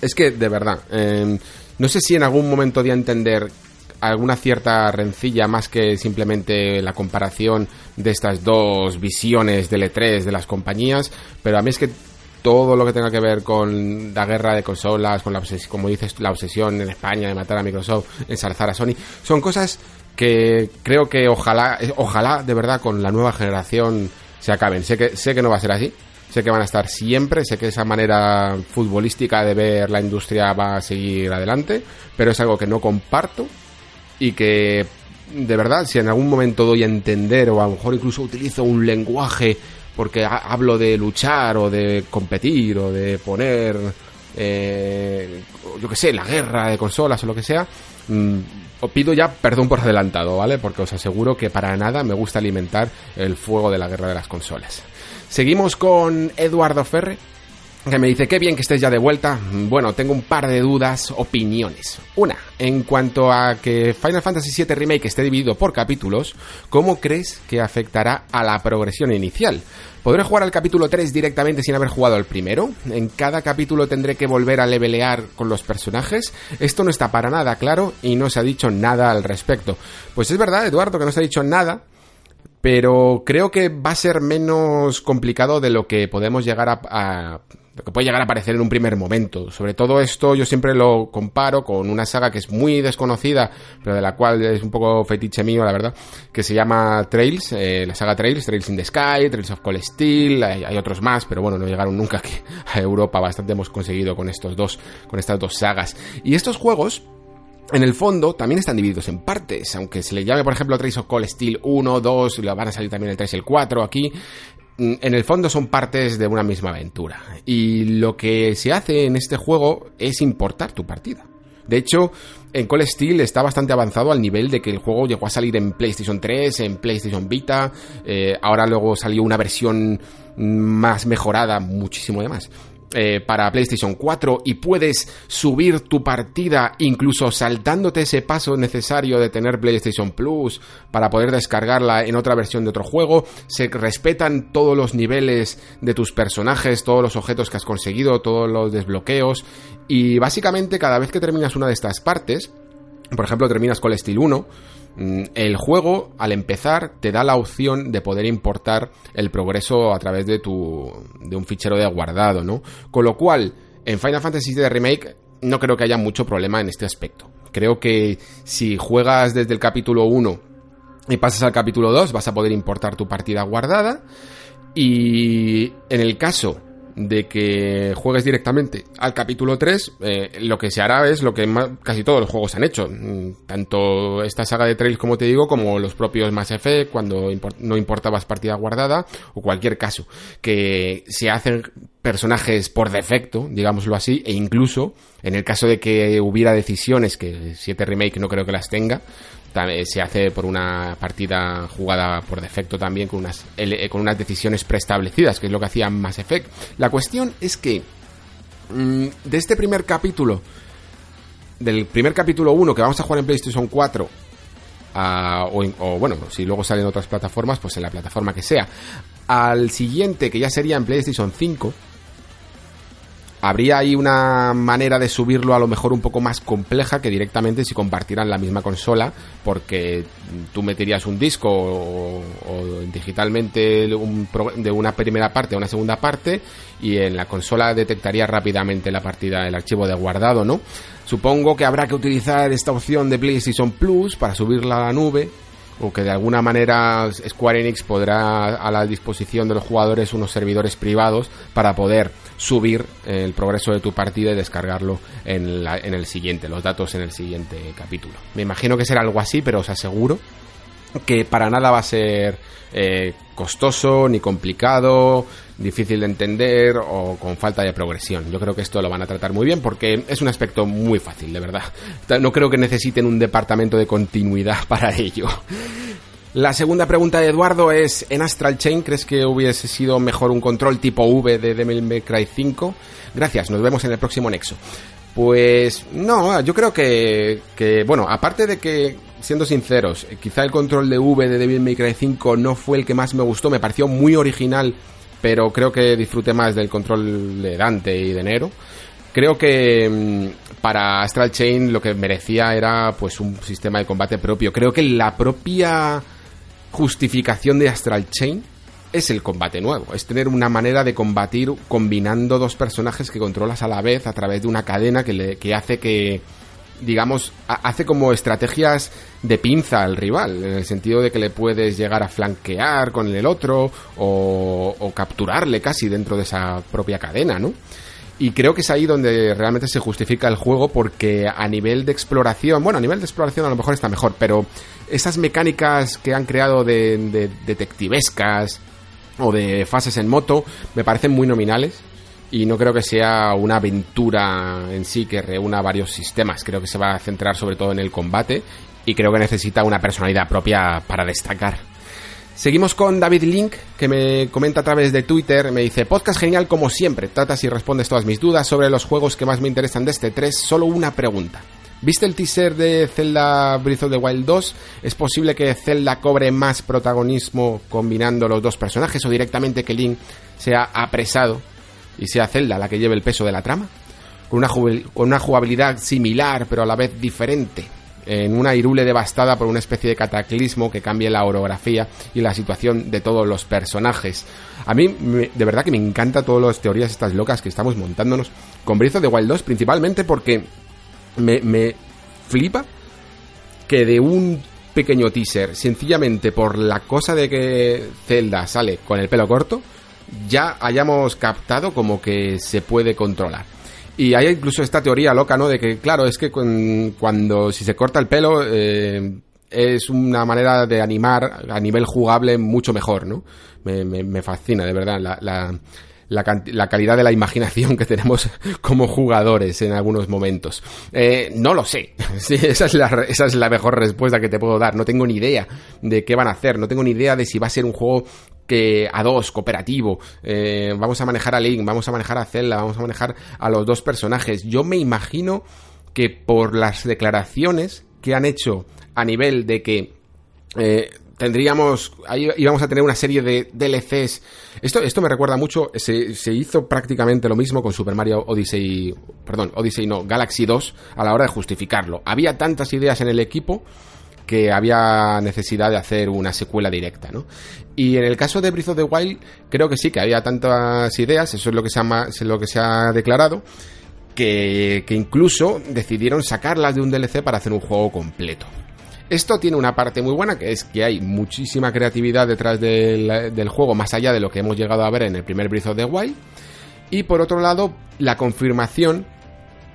es que de verdad, em, no sé si en algún momento de entender alguna cierta rencilla más que simplemente la comparación de estas dos visiones del E3 de las compañías, pero a mí es que todo lo que tenga que ver con la guerra de consolas, con la obsesión, como dices, la obsesión en España de matar a Microsoft, ensalzar a Sony, son cosas que creo que ojalá, ojalá de verdad con la nueva generación se acaben. Sé que, sé que no va a ser así, sé que van a estar siempre, sé que esa manera futbolística de ver la industria va a seguir adelante, pero es algo que no comparto y que de verdad, si en algún momento doy a entender o a lo mejor incluso utilizo un lenguaje porque hablo de luchar o de competir o de poner, eh, yo que sé, la guerra de consolas o lo que sea, mm, os pido ya perdón por adelantado, ¿vale? Porque os aseguro que para nada me gusta alimentar el fuego de la guerra de las consolas. Seguimos con Eduardo Ferre que me dice, qué bien que estés ya de vuelta. Bueno, tengo un par de dudas, opiniones. Una, en cuanto a que Final Fantasy VII Remake esté dividido por capítulos, ¿cómo crees que afectará a la progresión inicial? ¿Podré jugar al capítulo 3 directamente sin haber jugado al primero? ¿En cada capítulo tendré que volver a levelear con los personajes? Esto no está para nada claro y no se ha dicho nada al respecto. Pues es verdad, Eduardo, que no se ha dicho nada, pero creo que va a ser menos complicado de lo que podemos llegar a, lo que puede llegar a aparecer en un primer momento. Sobre todo esto yo siempre lo comparo con una saga que es muy desconocida, pero de la cual es un poco fetiche mío, la verdad, que se llama Trails, eh, la saga Trails, Trails in the Sky, Trails of Cold Steel, hay, otros más, pero bueno, no llegaron nunca aquí a Europa, bastante hemos conseguido con estos dos, con estas dos sagas. Y estos juegos, en el fondo también están divididos en partes, aunque se le llame por ejemplo Trails of Cold Steel 1, 2, van a salir también el 3 y el 4 aquí, en el fondo son partes de una misma aventura. Y lo que se hace en este juego es importar tu partida. De hecho, en Cold Steel está bastante avanzado al nivel de que el juego llegó a salir en PlayStation 3, en PlayStation Vita, eh, ahora luego salió una versión más mejorada, muchísimo de más. Eh, para PlayStation 4 y puedes subir tu partida incluso saltándote ese paso necesario de tener PlayStation Plus para poder descargarla en otra versión de otro juego. Se respetan todos los niveles de tus personajes, todos los objetos que has conseguido, todos los desbloqueos y básicamente cada vez que terminas una de estas partes, por ejemplo terminas con el Steel 1, Mm, el juego, al empezar, te da la opción de poder importar el progreso a través de tu. de un fichero de guardado, ¿no? Con lo cual, en Final Fantasy VII Remake no creo que haya mucho problema en este aspecto. Creo que si juegas desde el capítulo 1 y pasas al capítulo 2, vas a poder importar tu partida guardada. Y en el caso de que juegues directamente al capítulo 3, eh, lo que se hará es lo que casi todos los juegos han hecho. Mm, tanto esta saga de Trails, como te digo, como los propios Mass Effect, cuando no importabas partida guardada, o cualquier caso, que se hacen personajes por defecto, digámoslo así, e incluso en el caso de que hubiera decisiones, que 7 Remake no creo que las tenga, se hace por una partida jugada por defecto también con unas, con unas decisiones preestablecidas, que es lo que hacía Mass Effect. La cuestión es que mm, de este primer capítulo, del primer capítulo 1 que vamos a jugar en PlayStation 4, o, o, bueno, si luego salen otras plataformas, pues en la plataforma que sea, al siguiente que ya sería en PlayStation 5, habría ahí una manera de subirlo a lo mejor un poco más compleja que directamente si compartieran la misma consola, porque tú meterías un disco o, digitalmente de una primera parte a una segunda parte y en la consola detectaría rápidamente la partida, el archivo de guardado, ¿no? Supongo que habrá que utilizar esta opción de PlayStation Plus para subirla a la nube o que de alguna manera Square Enix podrá a la disposición de los jugadores unos servidores privados para poder subir el progreso de tu partida y descargarlo en, en el siguiente, los datos en el siguiente capítulo. Me imagino que será algo así, pero os aseguro que para nada va a ser eh, costoso ni complicado, difícil de entender o con falta de progresión. Yo creo que esto lo van a tratar muy bien porque es un aspecto muy fácil, de verdad. No creo que necesiten un departamento de continuidad para ello. La segunda pregunta de Eduardo es, ¿en Astral Chain crees que hubiese sido mejor un control tipo V de Devil May Cry 5? Gracias, nos vemos en el próximo Nexo. Pues no, yo creo que, que, bueno, aparte de que, siendo sinceros, quizá el control de V de Devil May Cry 5 no fue el que más me gustó, me pareció muy original, pero creo que disfruté más del control de Dante y de Nero. Creo que mm, para Astral Chain lo que merecía era pues un sistema de combate propio. Creo que la propia justificación de Astral Chain es el combate nuevo, es tener una manera de combatir combinando dos personajes que controlas a la vez a través de una cadena que, le, que hace que, digamos, hace como estrategias de pinza al rival, en el sentido de que le puedes llegar a flanquear con el otro o, o capturarle casi dentro de esa propia cadena, ¿no? Y creo que es ahí donde realmente se justifica el juego porque a nivel de exploración, bueno, a nivel de exploración a lo mejor está mejor, pero esas mecánicas que han creado de, detectivescas o de fases en moto me parecen muy nominales y no creo que sea una aventura en sí que reúna varios sistemas. Creo que se va a centrar sobre todo en el combate y creo que necesita una personalidad propia para destacar. Seguimos con David Link, que me comenta a través de Twitter, me dice, podcast genial como siempre, tratas y respondes todas mis dudas sobre los juegos que más me interesan de este 3, solo una pregunta. ¿Viste el teaser de Zelda Breath of the Wild 2? ¿Es posible que Zelda cobre más protagonismo combinando los dos personajes o directamente que Link sea apresado y sea Zelda la que lleve el peso de la trama? Con una, jugabilidad similar pero a la vez diferente. En una Irule devastada por una especie de cataclismo que cambie la orografía y la situación de todos los personajes. A mí, de verdad que me encanta todas las teorías estas locas que estamos montándonos con Breath of the Wild 2, principalmente porque me, me flipa que de un pequeño teaser, sencillamente por la cosa de que Zelda sale con el pelo corto, ya hayamos captado como que se puede controlar. Y hay incluso esta teoría loca, ¿no? De que, claro, es que cuando si se corta el pelo eh, es una manera de animar a nivel jugable mucho mejor, ¿no? Me, fascina, de verdad, la, la, la, calidad de la imaginación que tenemos como jugadores en algunos momentos. Eh, no lo sé. esa, es la, esa es la mejor respuesta que te puedo dar. No tengo ni idea de qué van a hacer. No tengo ni idea de si va a ser un juego que a dos, cooperativo, eh, vamos a manejar a Link, vamos a manejar a Zelda, vamos a manejar a los dos personajes. Yo me imagino que por las declaraciones que han hecho a nivel de que eh, tendríamos, ahí íbamos a tener una serie de DLCs. Esto, esto me recuerda mucho, se, se, hizo prácticamente lo mismo con Super Mario Odyssey, perdón, Odyssey no, Galaxy 2 a la hora de justificarlo. Había tantas ideas en el equipo que había necesidad de hacer una secuela directa, ¿no? Y en el caso de Breath of the Wild, creo que sí, que había tantas ideas, eso es lo que se ha, declarado, que, que incluso decidieron sacarlas de un DLC para hacer un juego completo. Esto tiene una parte muy buena, que es que hay muchísima creatividad detrás del, del, juego, más allá de lo que hemos llegado a ver en el primer Breath of the Wild. Y por otro lado, la confirmación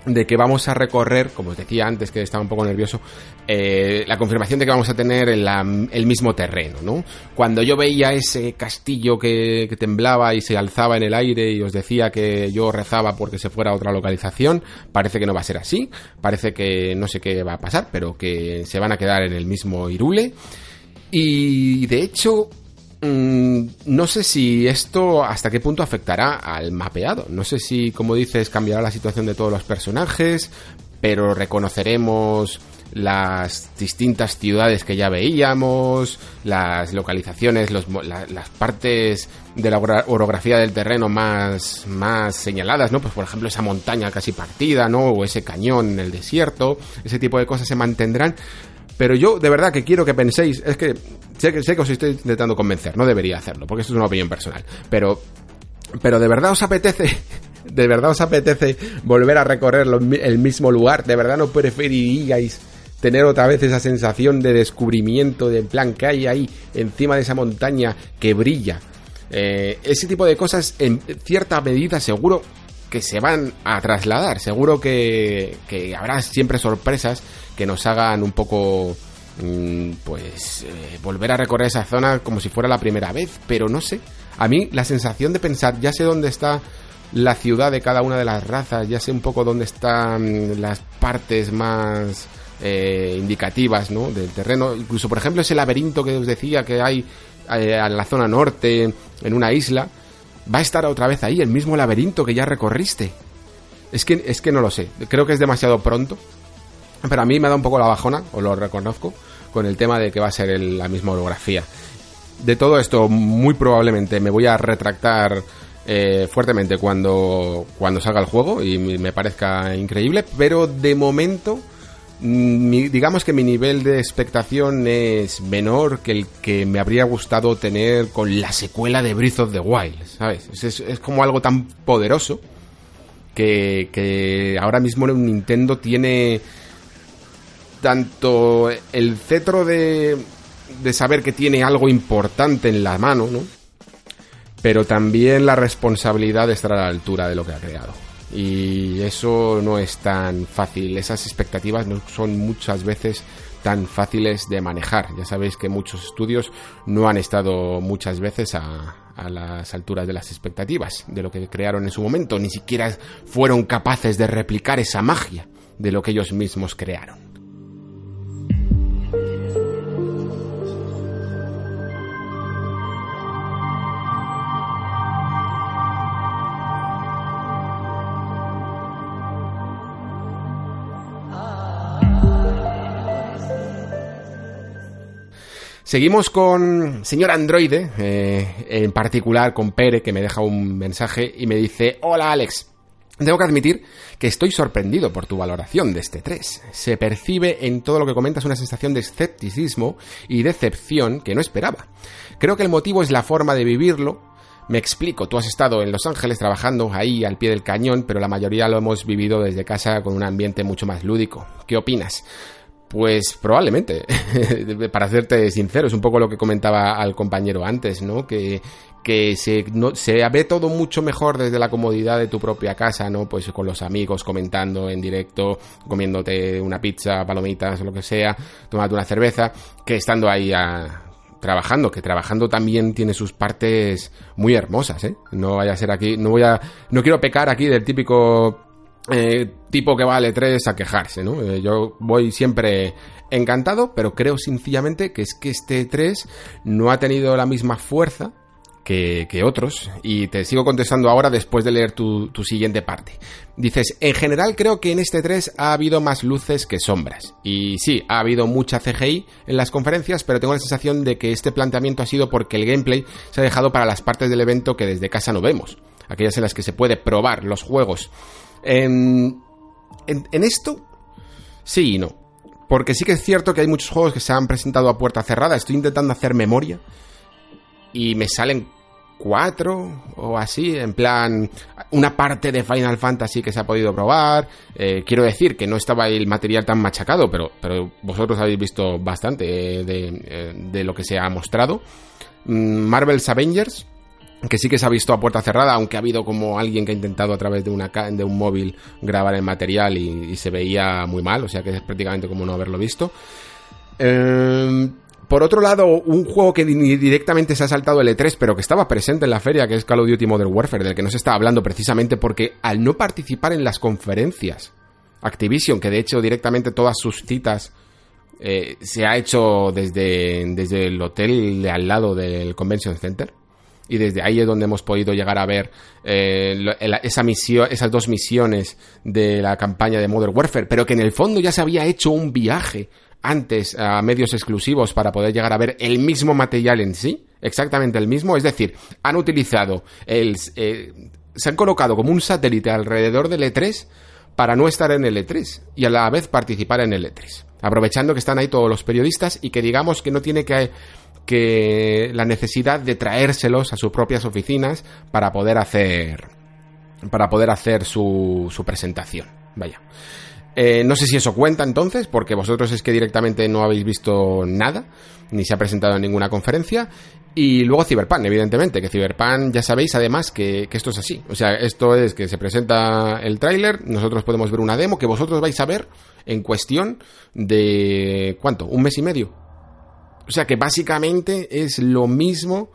de que vamos a recorrer, como os decía antes que estaba un poco nervioso, eh, la confirmación de que vamos a tener el mismo terreno, ¿no? Cuando yo veía ese castillo que, temblaba y se alzaba en el aire y os decía que yo rezaba porque se fuera a otra localización, parece que no va a ser así, parece que no sé qué va a pasar, pero que se van a quedar en el mismo Irule. Y de hecho, Mm, no sé si esto hasta qué punto afectará al mapeado. No sé si, como dices, cambiará la situación de todos los personajes, pero reconoceremos las distintas ciudades que ya veíamos, las localizaciones, las partes de la orografía del terreno más, más señaladas, ¿no? Pues por ejemplo esa montaña casi partida, ¿no? O ese cañón en el desierto, ese tipo de cosas se mantendrán, pero yo, de verdad, que quiero que penséis, es que sé que, os estoy intentando convencer, no debería hacerlo, porque esto es una opinión personal, pero, pero de verdad os apetece, de verdad os apetece volver a recorrer el mismo lugar, de verdad no preferiríais tener otra vez esa sensación de descubrimiento, de plan que hay ahí encima de esa montaña que brilla. Eh, ese tipo de cosas, en cierta medida, seguro que se van a trasladar. Seguro que habrá siempre sorpresas que nos hagan un poco mm, pues eh, volver a recorrer esa zona como si fuera la primera vez, pero no sé. A mí la sensación de pensar, ya sé dónde está la ciudad de cada una de las razas, ya sé un poco dónde están las partes más eh, indicativas ¿no? del terreno. Incluso, por ejemplo, ese laberinto que os decía que hay eh, en la zona norte, en una isla va a estar otra vez ahí, el mismo laberinto que ya recorriste. Es que, es que no lo sé, creo que es demasiado pronto, pero a mí me da un poco la bajona, os lo reconozco, con el tema de que va a ser la misma orografía. De todo esto, muy probablemente me voy a retractar eh, fuertemente cuando, cuando salga el juego y me parezca increíble, pero de momento digamos que mi nivel de expectación es menor que el que me habría gustado tener con la secuela de Breath of the Wild, ¿sabes? Es, como algo tan poderoso que, que ahora mismo Nintendo tiene tanto el cetro de, de saber que tiene algo importante en la mano, ¿no? Pero también la responsabilidad de estar a la altura de lo que ha creado y eso no es tan fácil. Esas expectativas no son muchas veces tan fáciles de manejar. Ya sabéis que muchos estudios no han estado muchas veces a, a, las alturas de las expectativas de lo que crearon en su momento, ni siquiera fueron capaces de replicar esa magia de lo que ellos mismos crearon. Seguimos con señor Androide, eh, en particular con Pere, que me deja un mensaje y me dice, hola Alex, Tengo que admitir que estoy sorprendido por tu valoración de este 3. Se percibe en todo lo que comentas una sensación de escepticismo y decepción que no esperaba. Creo que el motivo es la forma de vivirlo. Me explico, tú has estado en Los Ángeles trabajando ahí al pie del cañón, pero la mayoría lo hemos vivido desde casa con un ambiente mucho más lúdico. ¿Qué opinas? Pues probablemente, para serte sincero, es un poco lo que comentaba al compañero antes, ¿no? Que, que se, no, se ve todo mucho mejor desde la comodidad de tu propia casa, ¿no? Pues con los amigos, comentando en directo, comiéndote una pizza, palomitas, lo que sea, tomando una cerveza, que estando ahí a, trabajando, que trabajando también tiene sus partes muy hermosas, ¿eh? No vaya a ser aquí, no voy a, no quiero pecar aquí del típico eh, tipo que vale 3 a quejarse, ¿no? Eh, yo voy siempre encantado, pero creo sencillamente que es que este 3 no ha tenido la misma fuerza que, que otros, y te sigo contestando ahora después de leer tu, tu, siguiente parte. Dices, en general creo que en este 3 ha habido más luces que sombras. Y sí, ha habido mucha CGI en las conferencias, pero tengo la sensación de que este planteamiento ha sido porque el gameplay se ha dejado para las partes del evento que desde casa no vemos. Aquellas en las que se puede probar los juegos en, en, esto, sí y no. Porque sí que es cierto que hay muchos juegos que se han presentado a puerta cerrada. Estoy intentando hacer memoria. Y me salen cuatro o así. En plan, una parte de Final Fantasy que se ha podido probar. Eh, quiero decir que no estaba el material tan machacado, pero, pero vosotros habéis visto bastante de, eh, de lo que se ha mostrado. Mm, Marvel's Avengers que sí que se ha visto a puerta cerrada, aunque ha habido como alguien que ha intentado a través de, una, de un móvil grabar el material y, se veía muy mal, o sea que es prácticamente como no haberlo visto. Em, por otro lado, un juego que directamente se ha saltado el E3, pero que estaba presente en la feria, que es Call of Duty Modern Warfare, del que no se está hablando precisamente porque al no participar en las conferencias, Activision, que de hecho directamente todas sus citas eh, se ha hecho desde, desde el hotel de al lado del Convention Center, y desde ahí es donde hemos podido llegar a ver eh, esa misión, esas dos misiones de la campaña de Modern Warfare, pero que en el fondo ya se había hecho un viaje antes a medios exclusivos para poder llegar a ver el mismo material en sí, exactamente el mismo, es decir, han utilizado el... Eh, se han colocado como un satélite alrededor del E3 para no estar en el E3 y a la vez participar en el E3. Aprovechando que están ahí todos los periodistas y que digamos que no tiene que que la necesidad de traérselos a sus propias oficinas para poder hacer para poder hacer su, su presentación. Vaya. Eh, no sé si eso cuenta entonces, porque vosotros es que directamente no habéis visto nada, ni se ha presentado en ninguna conferencia. Y luego Cyberpunk, evidentemente, que Cyberpunk ya sabéis además que, que esto es así. O sea, esto es que se presenta el tráiler, nosotros podemos ver una demo que vosotros vais a ver en cuestión de... ¿Cuánto? ¿Un mes y medio? O sea que básicamente es lo mismo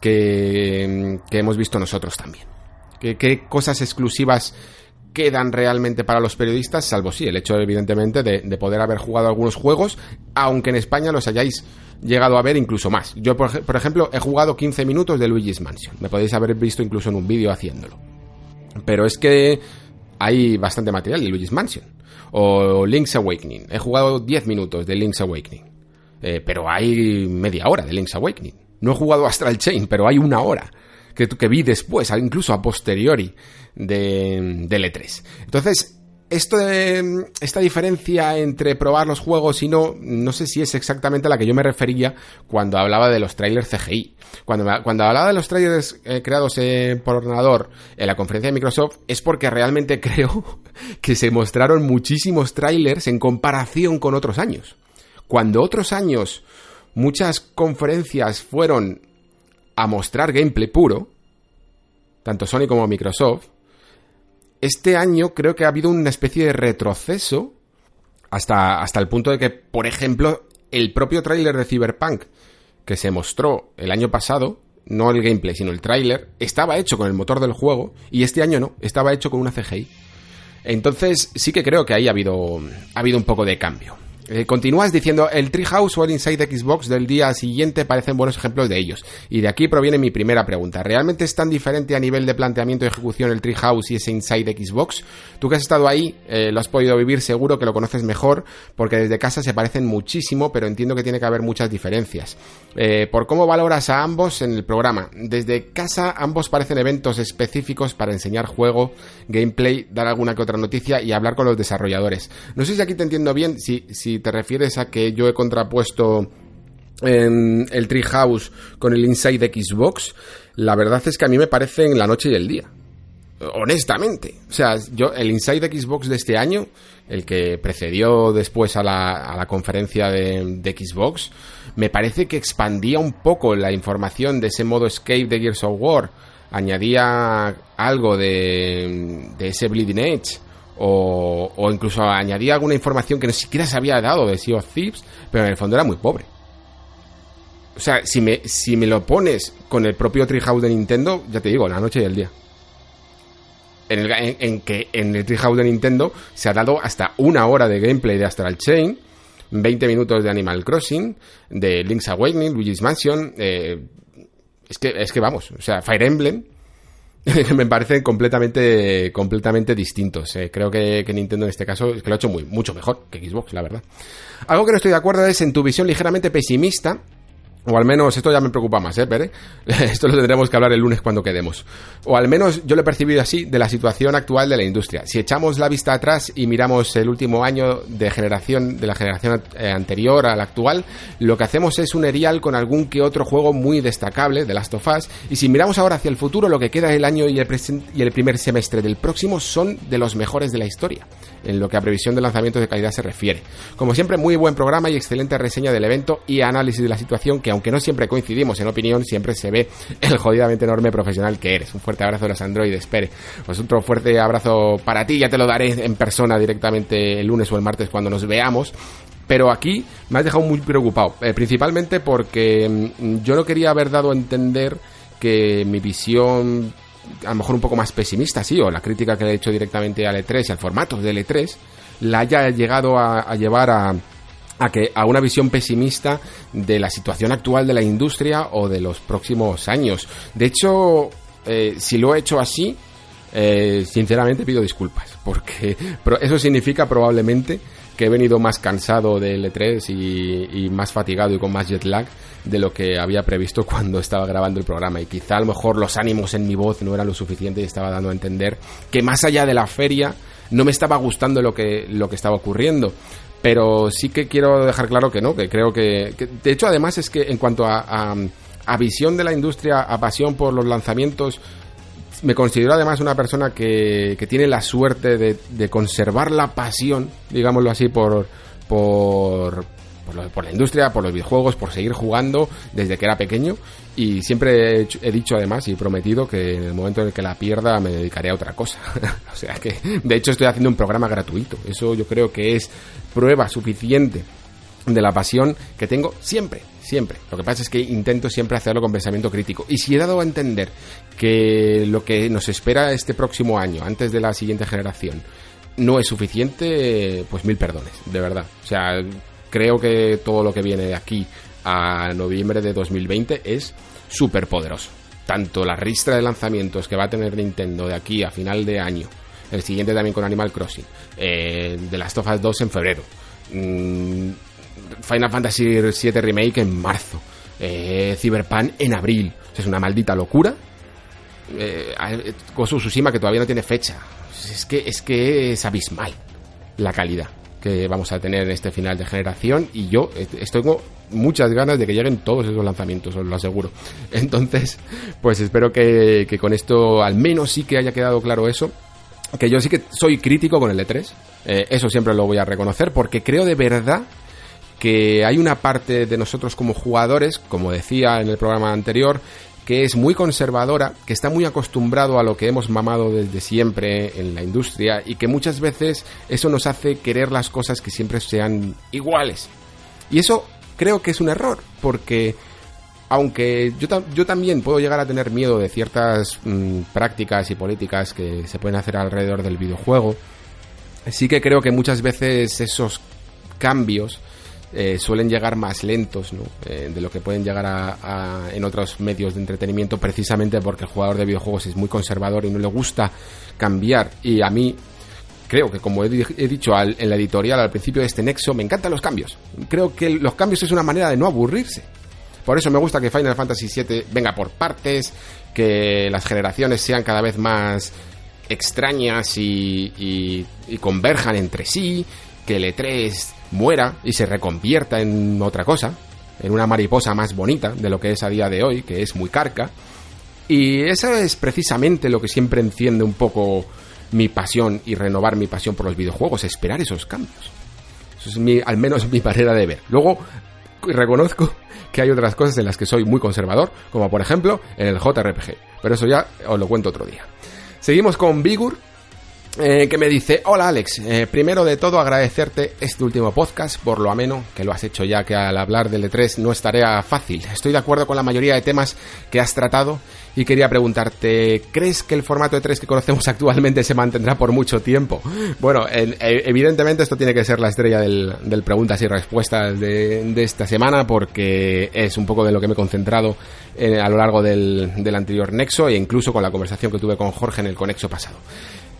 que, hemos visto nosotros también. ¿Qué, cosas exclusivas quedan realmente para los periodistas? Salvo sí, el hecho evidentemente de, poder haber jugado algunos juegos, aunque en España los hayáis llegado a ver incluso más. Yo, por, por ejemplo, he jugado 15 minutos de Luigi's Mansion. Me podéis haber visto incluso en un vídeo haciéndolo. Pero es que hay bastante material de Luigi's Mansion. O Link's Awakening. He jugado 10 minutos de Link's Awakening. Eh, pero hay media hora de Link's Awakening. No he jugado Astral Chain, pero hay una hora que, que vi después, incluso a posteriori de, de E3. Entonces, esto de, esta diferencia entre probar los juegos y no, no sé si es exactamente a la que yo me refería cuando hablaba de los trailers CGI. Cuando, cuando hablaba de los trailers eh, creados por ordenador en la conferencia de Microsoft es porque realmente creo que se mostraron muchísimos trailers en comparación con otros años. Cuando otros años muchas conferencias fueron a mostrar gameplay puro, tanto Sony como Microsoft, este año creo que ha habido una especie de retroceso hasta, hasta el punto de que, por ejemplo, el propio tráiler de Cyberpunk que se mostró el año pasado, no el gameplay, sino el tráiler, estaba hecho con el motor del juego y este año no, estaba hecho con una CGI. Entonces sí que creo que ahí ha habido, ha habido un poco de cambio. Eh, continúas diciendo, el Treehouse o el Inside Xbox del día siguiente parecen buenos ejemplos de ellos. Y de aquí proviene mi primera pregunta. ¿Realmente es tan diferente a nivel de planteamiento y ejecución el Treehouse y ese Inside Xbox? Tú que has estado ahí, eh, lo has podido vivir seguro que lo conoces mejor, porque desde casa se parecen muchísimo, pero entiendo que tiene que haber muchas diferencias. Eh, ¿Por cómo valoras a ambos en el programa? Desde casa ambos parecen eventos específicos para enseñar juego, gameplay, dar alguna que otra noticia y hablar con los desarrolladores. No sé si aquí te entiendo bien, si, si te refieres a que yo he contrapuesto en el Treehouse con el Inside Xbox, la verdad es que a mí me parecen la noche y el día. Honestamente. O sea, yo, el Inside Xbox de este año, el que precedió después a la, a la conferencia de, de, Xbox, me parece que expandía un poco la información de ese modo escape de Gears of War. Añadía algo de, de ese Bleeding Edge o, incluso añadía alguna información que ni siquiera se había dado de Sea of Thieves, pero en el fondo era muy pobre. O sea, si me, si me lo pones con el propio Treehouse de Nintendo, ya te digo, la noche y el día. En, el, en, que en el Treehouse de Nintendo se ha dado hasta una hora de gameplay de Astral Chain, 20 minutos de Animal Crossing, de Link's Awakening, Luigi's Mansion. Eh, es, que, es que vamos, o sea, Fire Emblem me parecen completamente, completamente distintos. Creo que, que, Nintendo en este caso es que lo ha hecho muy, mucho mejor que Xbox, la verdad. Algo que no estoy de acuerdo es en tu visión ligeramente pesimista o al menos, esto ya me preocupa más, ¿eh, Pere? Esto lo tendremos que hablar el lunes cuando quedemos. O al menos yo lo he percibido así de la situación actual de la industria. Si echamos la vista atrás y miramos el último año de generación, de la generación eh, anterior a la actual, lo que hacemos es un erial con algún que otro juego muy destacable de Last of Us. Y si miramos ahora hacia el futuro, lo que queda el año y el, y el primer semestre del próximo son de los mejores de la historia, en lo que a previsión de lanzamientos de calidad se refiere. Como siempre, muy buen programa y excelente reseña del evento y análisis de la situación que aunque no siempre coincidimos en opinión, siempre se ve el jodidamente enorme profesional que eres. Un fuerte abrazo de los androides, espere. Pues otro fuerte abrazo para ti, ya te lo daré en persona directamente el lunes o el martes cuando nos veamos. Pero aquí me has dejado muy preocupado, eh, principalmente porque mm, yo no quería haber dado a entender que mi visión a lo mejor un poco más pesimista, sí, o la crítica que le he hecho directamente al E3 y al formato del E3, la haya llegado a llevar a, a que a una visión pesimista de la situación actual de la industria o de los próximos años. De hecho, eh, si lo he hecho así, eh, sinceramente pido disculpas, porque eso significa probablemente que he venido más cansado del E3 y, y, más fatigado y con más jet lag de lo que había previsto cuando estaba grabando el programa. Y quizá a lo mejor los ánimos en mi voz no eran lo suficiente y estaba dando a entender que más allá de la feria no me estaba gustando lo que, lo que estaba ocurriendo. Pero sí que quiero dejar claro que no, que creo que, de hecho además es que en cuanto a, a, visión de la industria, a pasión por los lanzamientos, me considero además una persona que, que tiene la suerte de, de, conservar la pasión, digámoslo así, por, por, por, la industria, por los videojuegos, por seguir jugando desde que era pequeño. Y siempre he, dicho además y prometido que en el momento en el que la pierda me dedicaré a otra cosa. o sea que, de hecho, estoy haciendo un programa gratuito. Eso yo creo que es prueba suficiente de la pasión que tengo siempre, siempre. Lo que pasa es que intento siempre hacerlo con pensamiento crítico. Y si he dado a entender que lo que nos espera este próximo año, antes de la siguiente generación, no es suficiente, pues mil perdones, de verdad. O sea, creo que todo lo que viene de aquí a noviembre de 2020 es súper poderoso. Tanto la ristra de lanzamientos que va a tener Nintendo de aquí a final de año, el siguiente también con Animal Crossing, eh, de Last of Us 2 en febrero, mm, Final Fantasy VII Remake en marzo, eh, Cyberpunk en abril. es una maldita locura. Eh, Gosu Tsushima que todavía no tiene fecha. Es que, es que es abismal la calidad que vamos a tener en este final de generación y yo estoy con muchas ganas de que lleguen todos esos lanzamientos, os lo aseguro. Entonces, pues espero que, con esto al menos sí que haya quedado claro eso, que yo sí que soy crítico con el E3, eh, eso siempre lo voy a reconocer porque creo de verdad que hay una parte de nosotros como jugadores, como decía en el programa anterior, que es muy conservadora, que está muy acostumbrado a lo que hemos mamado desde siempre en la industria y que muchas veces eso nos hace querer las cosas que siempre sean iguales. Y eso creo que es un error, porque aunque yo, también puedo llegar a tener miedo de ciertas mm, prácticas y políticas que se pueden hacer alrededor del videojuego, sí que creo que muchas veces esos cambios eh, suelen llegar más lentos ¿no? Eh, de lo que pueden llegar a, en otros medios de entretenimiento precisamente porque el jugador de videojuegos es muy conservador y no le gusta cambiar. Y a mí creo que como he, dicho en la editorial al principio de este nexo me encantan los cambios. Creo que los cambios es una manera de no aburrirse. Por eso me gusta que Final Fantasy VII venga por partes que las generaciones sean cada vez más extrañas y, y converjan entre sí que el E3 muera y se reconvierta en otra cosa, en una mariposa más bonita de lo que es a día de hoy, que es muy carca. Y eso es precisamente lo que siempre enciende un poco mi pasión y renovar mi pasión por los videojuegos, esperar esos cambios. Eso es mi, al menos mi manera de ver. Luego, reconozco que hay otras cosas en las que soy muy conservador, como por ejemplo en el JRPG. Pero eso ya os lo cuento otro día. Seguimos con Vigor, eh, que me dice, hola Alex, eh, primero de todo agradecerte este último podcast por lo ameno que lo has hecho ya que al hablar del E3 no es tarea fácil. Estoy de acuerdo con la mayoría de temas que has tratado y quería preguntarte, ¿crees que el formato E3 que conocemos actualmente se mantendrá por mucho tiempo? Bueno, e, evidentemente esto tiene que ser la estrella del, preguntas y respuestas de, esta semana porque es un poco de lo que me he concentrado a lo largo del, del anterior nexo e incluso con la conversación que tuve con Jorge en el conexo pasado.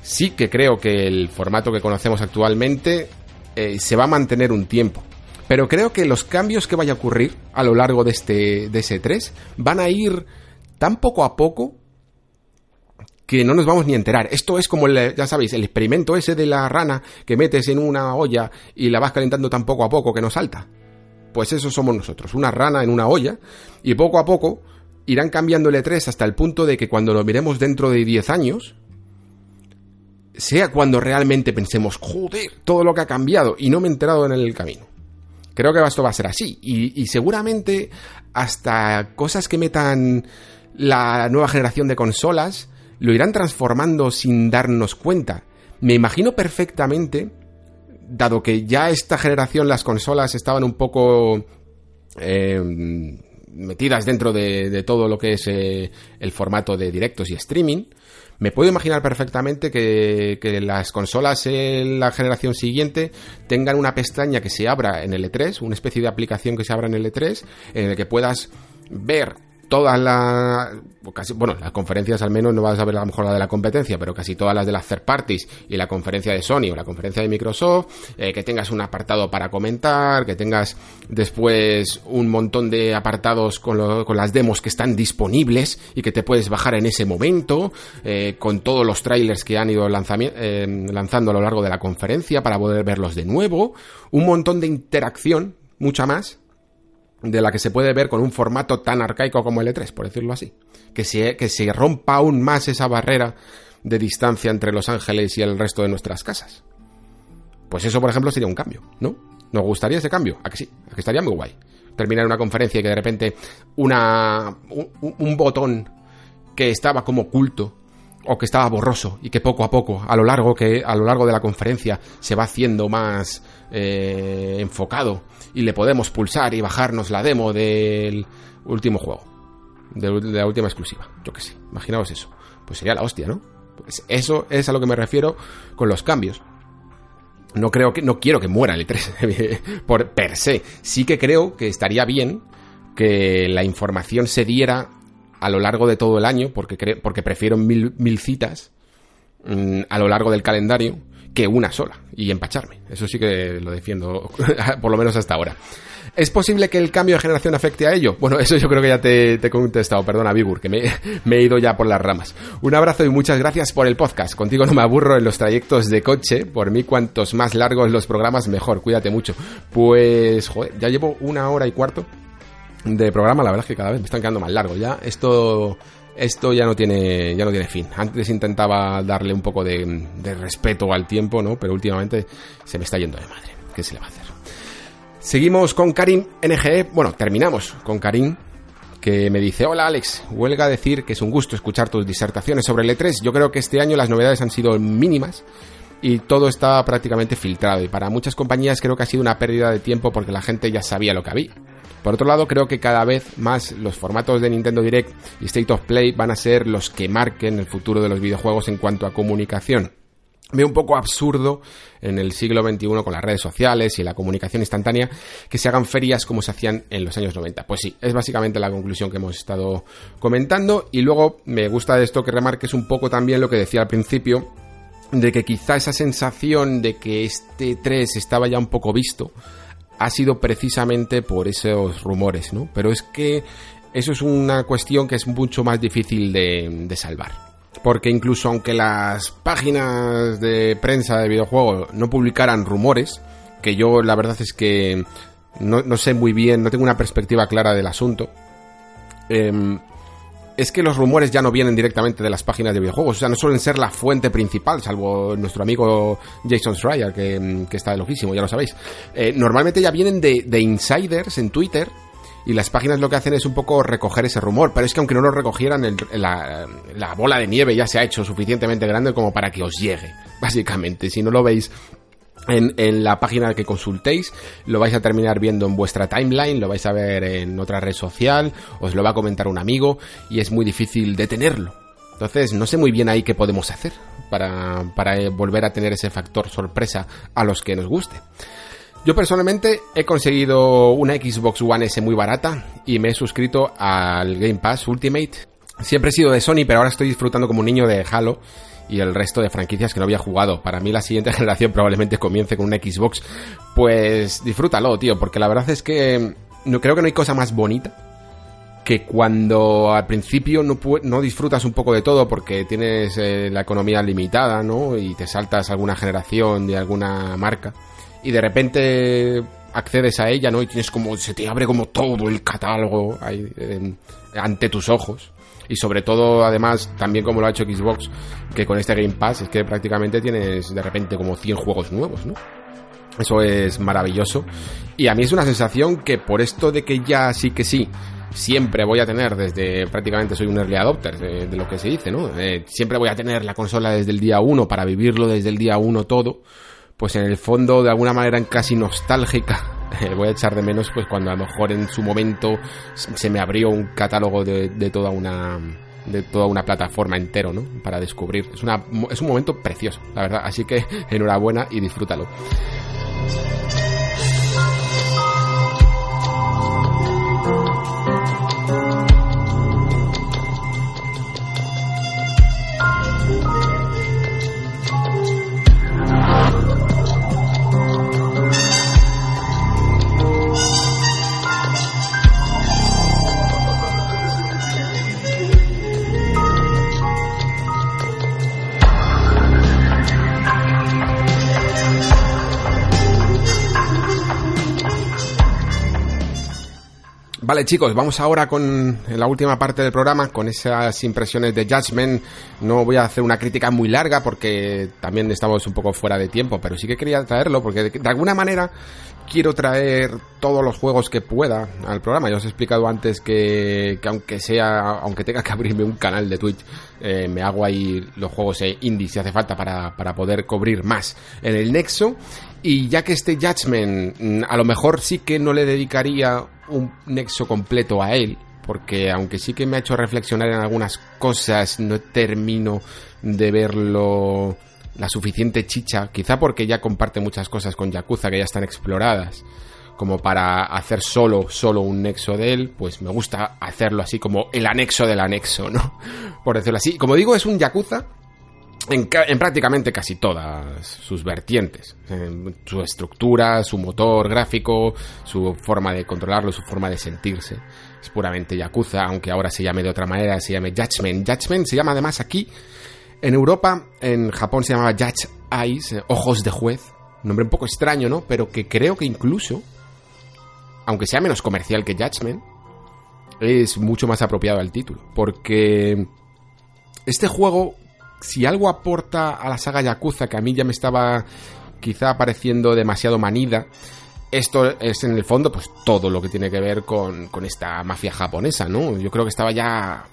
Sí que creo que el formato que conocemos actualmente eh, se va a mantener un tiempo. Pero creo que los cambios que vaya a ocurrir a lo largo de este de ese 3 van a ir tan poco a poco que no nos vamos ni a enterar. Esto es como, ya sabéis, el experimento ese de la rana que metes en una olla y la vas calentando tan poco a poco que no salta. Pues eso somos nosotros, una rana en una olla y poco a poco irán cambiando el E3 hasta el punto de que cuando lo miremos dentro de 10 años, sea cuando realmente pensemos, joder, todo lo que ha cambiado y no me he enterado en el camino. Creo que esto va a ser así. Y, seguramente hasta cosas que metan la nueva generación de consolas lo irán transformando sin darnos cuenta. Me imagino perfectamente, dado que ya esta generación las consolas estaban un poco eh, metidas dentro de, todo lo que es eh, el formato de directos y streaming, me puedo imaginar perfectamente que, las consolas en la generación siguiente tengan una pestaña que se abra en el E3, una especie de aplicación que se abra en el E3, en el que puedas ver todas las, casi, bueno, las conferencias al menos no vas a ver a lo mejor la de la competencia, pero casi todas las de las third parties y la conferencia de Sony o la conferencia de Microsoft, eh, que tengas un apartado para comentar, que tengas después un montón de apartados con, con las demos que están disponibles y que te puedes bajar en ese momento, eh, con todos los trailers que han ido eh, lanzando a lo largo de la conferencia para poder verlos de nuevo, un montón de interacción, mucha más, de la que se puede ver con un formato tan arcaico como el E3, por decirlo así. Que se, que se rompa aún más esa barrera de distancia entre Los Ángeles y el resto de nuestras casas. Pues eso, por ejemplo, sería un cambio, ¿no? ¿Nos gustaría ese cambio? ¿A que sí? ¿A que estaría muy guay? Terminar una conferencia y que de repente una, un botón que estaba como oculto o que estaba borroso y que poco a poco, a lo largo, que, a lo largo de la conferencia, se va haciendo más eh, enfocado y le podemos pulsar y bajarnos la demo del último juego, de, la última exclusiva, yo que sé, imaginaos eso, pues sería la hostia, ¿no? Pues eso es a lo que me refiero con los cambios. No creo que, no quiero que muera el E3 por per se. Sí que creo que estaría bien que la información se diera a lo largo de todo el año, porque, porque prefiero mil, mil citas mm, a lo largo del calendario que una sola y empacharme. Eso sí que lo defiendo, por lo menos hasta ahora. ¿Es posible que el cambio de generación afecte a ello? Bueno, eso yo creo que ya te, he contestado. Perdona, Bigur, que me, me, he ido ya por las ramas. Un abrazo y muchas gracias por el podcast. Contigo no me aburro en los trayectos de coche. Por mí, cuantos más largos los programas, mejor. Cuídate mucho. Pues, joder, ya llevo una hora y cuarto de programa, la verdad es que cada vez me están quedando más largos ya. Esto esto ya no tiene ya no tiene fin. Antes intentaba darle un poco de, respeto al tiempo, ¿no? Pero últimamente se me está yendo de madre. ¿Qué se le va a hacer? Seguimos con Karim NGE. Bueno, terminamos con Karim que me dice, hola Alex, huelga decir que es un gusto escuchar tus disertaciones sobre el E3. Yo creo que este año las novedades han sido mínimas y todo está prácticamente filtrado y para muchas compañías creo que ha sido una pérdida de tiempo porque la gente ya sabía lo que había. Por otro lado, creo que cada vez más los formatos de Nintendo Direct y State of Play van a ser los que marquen el futuro de los videojuegos en cuanto a comunicación. veo un poco absurdo en el siglo XXI con las redes sociales y la comunicación instantánea que se hagan ferias como se hacían en los años 90. Pues sí, es básicamente la conclusión que hemos estado comentando y luego me gusta de esto que remarques un poco también lo que decía al principio de que quizá esa sensación de que este 3 estaba ya un poco visto ha sido precisamente por esos rumores, ¿no? Pero es que eso es una cuestión que es mucho más difícil de, de salvar porque incluso aunque las páginas de prensa de videojuegos no publicaran rumores, que yo la verdad es que no, sé muy bien, no tengo una perspectiva clara del asunto, em, es que los rumores ya no vienen directamente de las páginas de videojuegos, o sea, no suelen ser la fuente principal, salvo nuestro amigo Jason Schreier, que, está de loquísimo, ya lo sabéis. Eh, normalmente ya vienen de, de insiders en Twitter y las páginas lo que hacen es un poco recoger ese rumor, pero es que aunque no lo recogieran, la, bola de nieve ya se ha hecho suficientemente grande como para que os llegue, básicamente. Si no lo veis en, la página que consultéis, lo vais a terminar viendo en vuestra timeline, lo vais a ver en otra red social, os lo va a comentar un amigo y es muy difícil detenerlo. Entonces, no sé muy bien ahí qué podemos hacer para, para volver a tener ese factor sorpresa a los que nos guste. Yo personalmente he conseguido una Xbox One S muy barata y me he suscrito al Game Pass Ultimate. Siempre he sido de Sony, pero ahora estoy disfrutando como un niño de Halo y el resto de franquicias que no había jugado. Para mí la siguiente generación probablemente comience con una Xbox. Pues disfrútalo, tío, porque la verdad es que no creo que no hay cosa más bonita que cuando al principio no, no disfrutas un poco de todo porque tienes eh, la economía limitada, ¿no? Y te saltas alguna generación de alguna marca y de repente accedes a ella, ¿no? Y tienes como, se te abre como todo el catálogo ahí ante tus ojos. Y sobre todo, además, también como lo ha hecho Xbox, que con este Game Pass es que prácticamente tienes de repente como 100 juegos nuevos, ¿no? Eso es maravilloso. Y a mí es una sensación que por esto de que ya sí que sí, siempre voy a tener desde prácticamente soy un early adopter de, lo que se dice, ¿no? Eh, siempre voy a tener la consola desde el día 1 para vivirlo desde el día 1 todo pues en el fondo de alguna manera casi nostálgica voy a echar de menos pues cuando a lo mejor en su momento se me abrió un catálogo de, de toda una de toda una plataforma entero, ¿no? Para descubrir. Es, una, es un momento precioso, la verdad. Así que enhorabuena y disfrútalo. Vale chicos, vamos ahora con la última parte del programa, con esas impresiones de Judgment. No voy a hacer una crítica muy larga porque también estamos un poco fuera de tiempo, pero sí que quería traerlo porque de, alguna manera quiero traer todos los juegos que pueda al programa. Ya os he explicado antes que, aunque sea, aunque tenga que abrirme un canal de Twitch, eh, me hago ahí los juegos eh, indie si hace falta para, para poder cubrir más en el Nexo. Y ya que este Judgment mm, a lo mejor sí que no le dedicaría un nexo completo a él, porque aunque sí que me ha hecho reflexionar en algunas cosas, no termino de verlo la suficiente chicha, quizá porque ya comparte muchas cosas con Yakuza que ya están exploradas, como para hacer solo, solo un nexo de él, pues me gusta hacerlo así como el anexo del anexo, ¿no? Por decirlo así. Como digo, es un Yakuza en, prácticamente casi todas sus vertientes. su estructura, su motor gráfico, su forma de controlarlo, su forma de sentirse. Es puramente Yakuza, aunque ahora se llame de otra manera, se llame Judgment. Judgment se llama además aquí, en Europa, en Japón se llamaba Judge Eyes, eh, ojos de juez. Nombre un poco extraño, ¿no? Pero que creo que incluso, aunque sea menos comercial que Judgment, es mucho más apropiado al título. Porque este juego si algo aporta a la saga Yakuza, que a mí ya me estaba quizá pareciendo demasiado manida, esto es en el fondo pues todo lo que tiene que ver con, con esta mafia japonesa, ¿no? Yo creo que estaba ya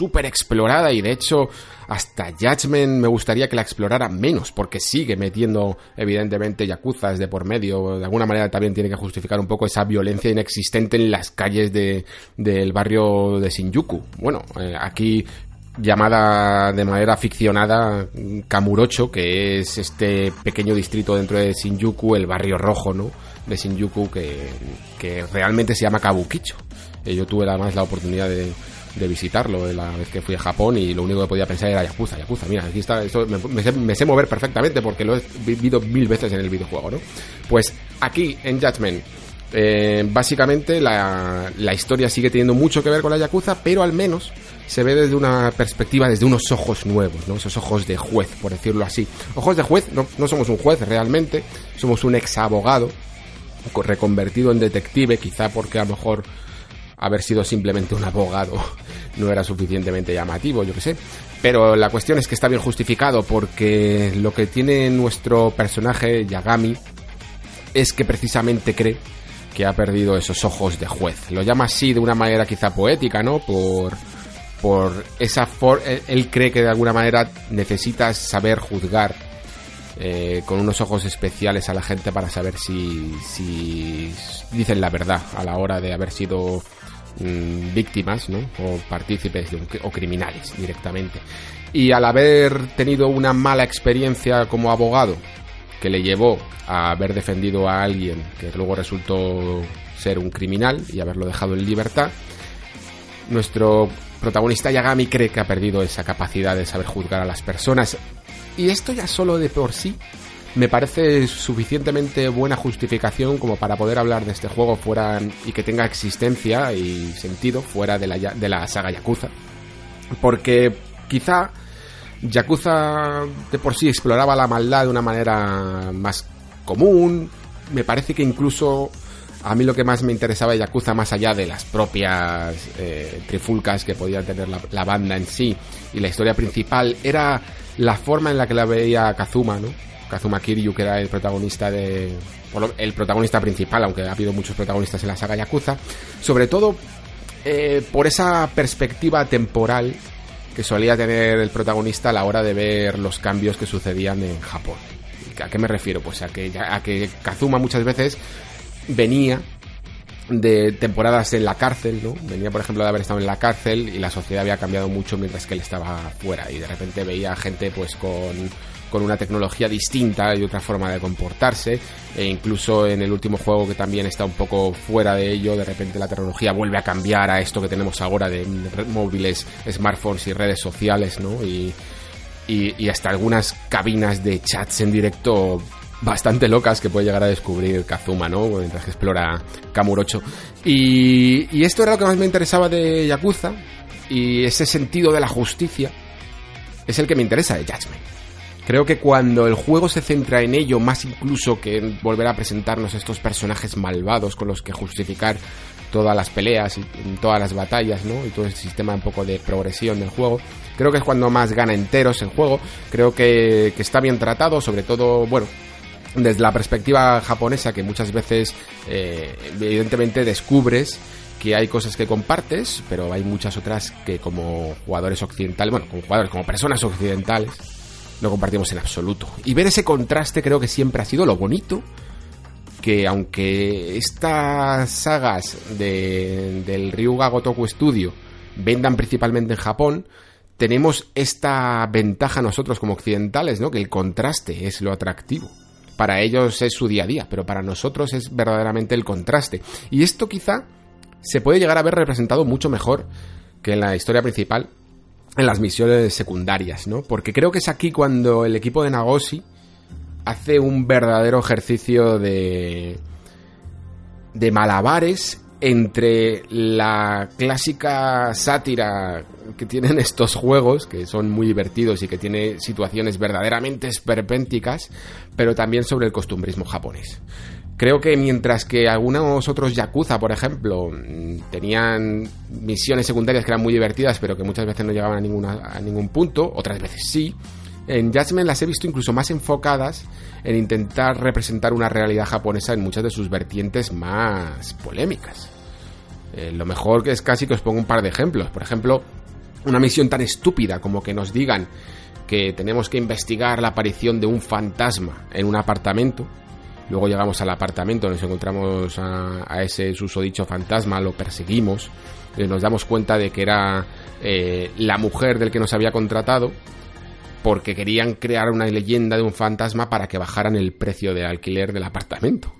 súper explorada y de hecho hasta Judgment me gustaría que la explorara menos porque sigue metiendo evidentemente yakuzas de por medio de alguna manera también tiene que justificar un poco esa violencia inexistente en las calles de, del barrio de Shinjuku bueno eh, aquí llamada de manera ficcionada Kamurocho, que es este pequeño distrito dentro de Shinjuku, el barrio rojo, ¿no? De Shinjuku, que, que realmente se llama Kabukicho. Eh, yo tuve además la oportunidad de, de visitarlo la vez que fui a Japón y lo único que podía pensar era Yakuza, Yakuza, mira, aquí está, esto me, sé, mover perfectamente porque lo he vivido mil veces en el videojuego, ¿no? Pues aquí en Judgment, eh, básicamente la, la historia sigue teniendo mucho que ver con la Yakuza, pero al menos se ve desde una perspectiva, desde unos ojos nuevos, ¿no? Esos ojos de juez, por decirlo así. Ojos de juez, no, no somos un juez realmente, somos un ex abogado reconvertido en detective, quizá porque a lo mejor haber sido simplemente un abogado no era suficientemente llamativo, yo que sé. Pero la cuestión es que está bien justificado porque lo que tiene nuestro personaje Yagami es que precisamente cree que ha perdido esos ojos de juez. Lo llama así de una manera quizá poética, ¿no? Por por esa for él, cree que de alguna manera necesitas saber juzgar eh, con unos ojos especiales a la gente para saber si, si dicen la verdad a la hora de haber sido Mm, víctimas, ¿no? O partícipes o criminales directamente. Y al haber tenido una mala experiencia como abogado, que le llevó a haber defendido a alguien que luego resultó ser un criminal y haberlo dejado en libertad, nuestro protagonista Yagami cree que ha perdido esa capacidad de saber juzgar a las personas. Y esto ya solo de por sí me parece suficientemente buena justificación como para poder hablar de este juego fuera y que tenga existencia y sentido fuera de la, de la saga Yakuza. Porque quizá Yakuza de por sí exploraba la maldad de una manera más común. Me parece que incluso a mí lo que más me interesaba de Yakuza, más allá de las propias eh, trifulcas que podía tener la, banda en sí y la historia principal, era la forma en la que la veía Kazuma, ¿no? Kazuma Kiryu, que era el protagonista de. el protagonista principal, aunque ha habido muchos protagonistas en la saga Yakuza. Sobre todo eh, por esa perspectiva temporal que solía tener el protagonista a la hora de ver los cambios que sucedían en Japón. ¿A qué me refiero? Pues a que, a que Kazuma muchas veces venía de temporadas en la cárcel, ¿no? Venía, por ejemplo, de haber estado en la cárcel y la sociedad había cambiado mucho mientras que él estaba fuera y de repente veía gente pues con con una tecnología distinta y otra forma de comportarse e incluso en el último juego que también está un poco fuera de ello de repente la tecnología vuelve a cambiar a esto que tenemos ahora de móviles smartphones y redes sociales ¿no? y, y, hasta algunas cabinas de chats en directo bastante locas que puede llegar a descubrir Kazuma, ¿no? Mientras que explora Kamurocho. Y, y esto era lo que más me interesaba de Yakuza. Y ese sentido de la justicia es el que me interesa de Judgment. Creo que cuando el juego se centra en ello, más incluso que en volver a presentarnos estos personajes malvados con los que justificar todas las peleas y todas las batallas, ¿no? Y todo el sistema un poco de progresión del juego. Creo que es cuando más gana enteros el juego. Creo que, está bien tratado, sobre todo, bueno, desde la perspectiva japonesa, que muchas veces, eh, evidentemente, descubres que hay cosas que compartes, pero hay muchas otras que como jugadores occidentales, bueno, como jugadores, como personas occidentales, no compartimos en absoluto. Y ver ese contraste creo que siempre ha sido lo bonito. Que aunque estas sagas de, del Ryuga Gotoku Studio vendan principalmente en Japón, tenemos esta ventaja nosotros como occidentales, ¿no? Que el contraste es lo atractivo. Para ellos es su día a día, pero para nosotros es verdaderamente el contraste. Y esto quizá se puede llegar a ver representado mucho mejor que en la historia principal en las misiones secundarias, ¿no? Porque creo que es aquí cuando el equipo de Nagosi hace un verdadero ejercicio de de malabares entre la clásica sátira que tienen estos juegos, que son muy divertidos y que tiene situaciones verdaderamente esperpénticas, pero también sobre el costumbrismo japonés. Creo que mientras que algunos otros Yakuza, por ejemplo, tenían misiones secundarias que eran muy divertidas, pero que muchas veces no llegaban a, ninguna, a ningún punto, otras veces sí, en Judgment las he visto incluso más enfocadas en intentar representar una realidad japonesa en muchas de sus vertientes más polémicas. Eh, lo mejor que es casi que os pongo un par de ejemplos. Por ejemplo, una misión tan estúpida como que nos digan que tenemos que investigar la aparición de un fantasma en un apartamento Luego llegamos al apartamento, nos encontramos a, ese susodicho fantasma, lo perseguimos, y nos damos cuenta de que era eh, la mujer del que nos había contratado, porque querían crear una leyenda de un fantasma para que bajaran el precio de alquiler del apartamento.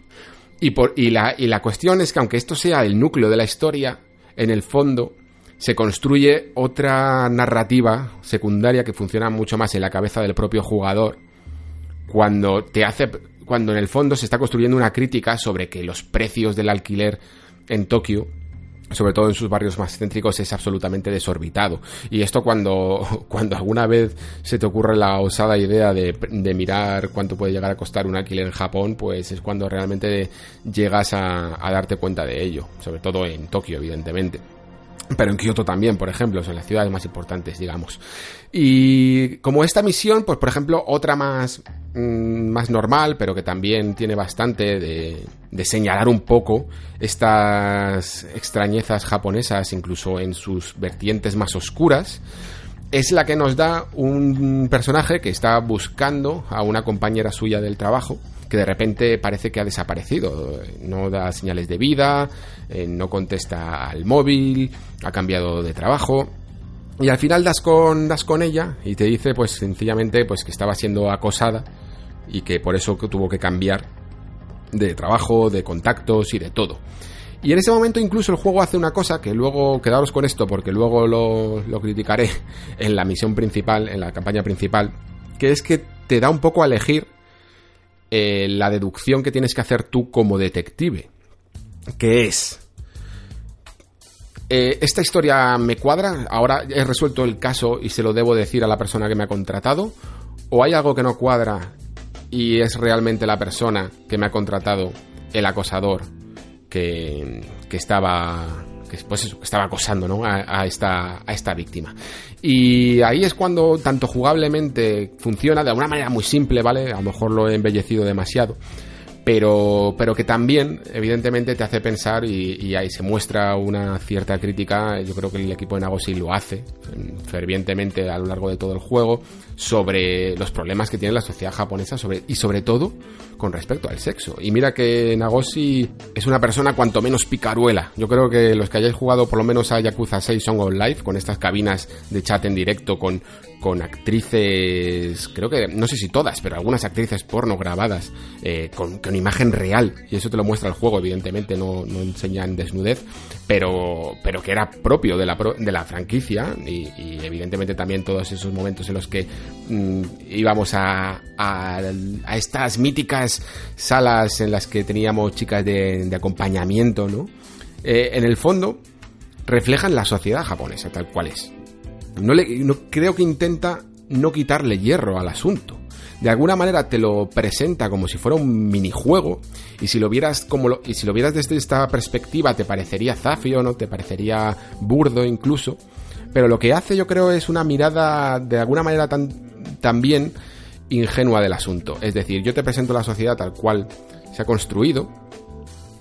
Y, por, y, la, y la cuestión es que aunque esto sea el núcleo de la historia, en el fondo se construye otra narrativa secundaria que funciona mucho más en la cabeza del propio jugador cuando te hace cuando en el fondo se está construyendo una crítica sobre que los precios del alquiler en Tokio sobre todo en sus barrios más céntricos, es absolutamente desorbitado. Y esto cuando, cuando alguna vez se te ocurre la osada idea de, de mirar cuánto puede llegar a costar un alquiler en Japón, pues es cuando realmente llegas a, a darte cuenta de ello, sobre todo en Tokio, evidentemente pero en Kioto también, por ejemplo, son las ciudades más importantes, digamos. Y como esta misión, pues por ejemplo, otra más, mm, más normal, pero que también tiene bastante de, de señalar un poco estas extrañezas japonesas, incluso en sus vertientes más oscuras, es la que nos da un personaje que está buscando a una compañera suya del trabajo, que de repente parece que ha desaparecido, no da señales de vida, eh, no contesta al móvil, ha cambiado de trabajo. Y al final das con, das con ella y te dice pues sencillamente pues que estaba siendo acosada y que por eso tuvo que cambiar de trabajo, de contactos y de todo. Y en ese momento incluso el juego hace una cosa que luego, quedaros con esto porque luego lo, lo criticaré en la misión principal, en la campaña principal, que es que te da un poco a elegir eh, la deducción que tienes que hacer tú como detective. Que es... Eh, esta historia me cuadra, ahora he resuelto el caso y se lo debo decir a la persona que me ha contratado, o hay algo que no cuadra y es realmente la persona que me ha contratado, el acosador, que, que estaba que pues estaba acosando ¿no? a, esta, a esta víctima. Y ahí es cuando tanto jugablemente funciona de alguna manera muy simple, ¿vale? A lo mejor lo he embellecido demasiado. Pero, pero que también, evidentemente, te hace pensar y, ahí se muestra una cierta crítica. Yo creo que el equipo de Nagosi lo hace fervientemente a lo largo de todo el juego sobre los problemas que tiene la sociedad japonesa sobre, y sobre todo con respecto al sexo. Y mira que Nagoshi es una persona cuanto menos picaruela. Yo creo que los que hayáis jugado por lo menos a Yakuza 6 Song of Life, con estas cabinas de chat en directo con, con actrices, creo que, no sé si todas, pero algunas actrices porno grabadas eh, con, imagen real. Y eso te lo muestra el juego, evidentemente, no, no enseñan desnudez, pero, pero que era propio de la, de la franquicia y, evidentemente también todos esos momentos en los que mm, íbamos a, a, a estas míticas salas en las que teníamos chicas de, acompañamiento, ¿no? Eh, en el fondo reflejan la sociedad japonesa tal cual es. No, le, creo que intenta no quitarle hierro al asunto. De alguna manera te lo presenta como si fuera un minijuego y si lo vieras como y si lo vieras desde esta perspectiva te parecería zafio, no te parecería burdo incluso, pero lo que hace yo creo es una mirada de alguna manera tan también ingenua del asunto. Es decir, yo te presento la sociedad tal cual se ha construido,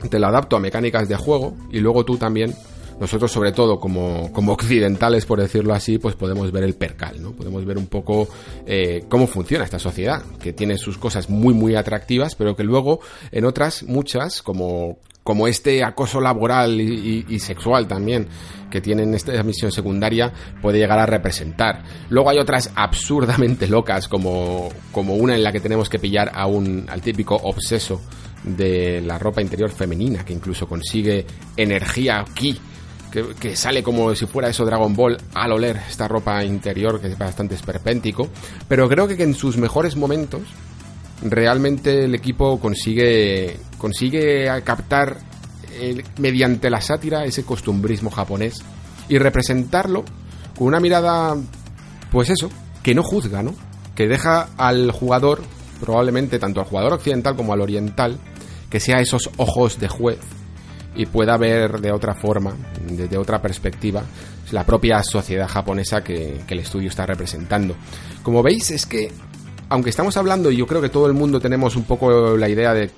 te la adapto a mecánicas de juego y luego tú también, nosotros sobre todo como, como occidentales, por decirlo así, pues podemos ver el percal, ¿no? Podemos ver un poco eh, cómo funciona esta sociedad, que tiene sus cosas muy, muy atractivas, pero que luego en otras, muchas, como como este acoso laboral y, sexual también que tienen esta misión secundaria puede llegar a representar. Luego hay otras absurdamente locas como, como una en la que tenemos que pillar a un, al típico obseso de la ropa interior femenina que incluso consigue energía aquí que, sale como si fuera eso Dragon Ball al oler esta ropa interior que es bastante esperpéntico pero creo que en sus mejores momentos realmente el equipo consigue, consigue captar mediante la sátira ese costumbrismo japonés y representarlo con una mirada, pues eso, que no juzga, ¿no? Que deja al jugador, probablemente tanto al jugador occidental como al oriental, que sea esos ojos de juez y pueda ver de otra forma, desde otra perspectiva, la propia sociedad japonesa que, el estudio está representando. Como veis, es que aunque estamos hablando, y yo creo que todo el mundo tenemos un poco la idea de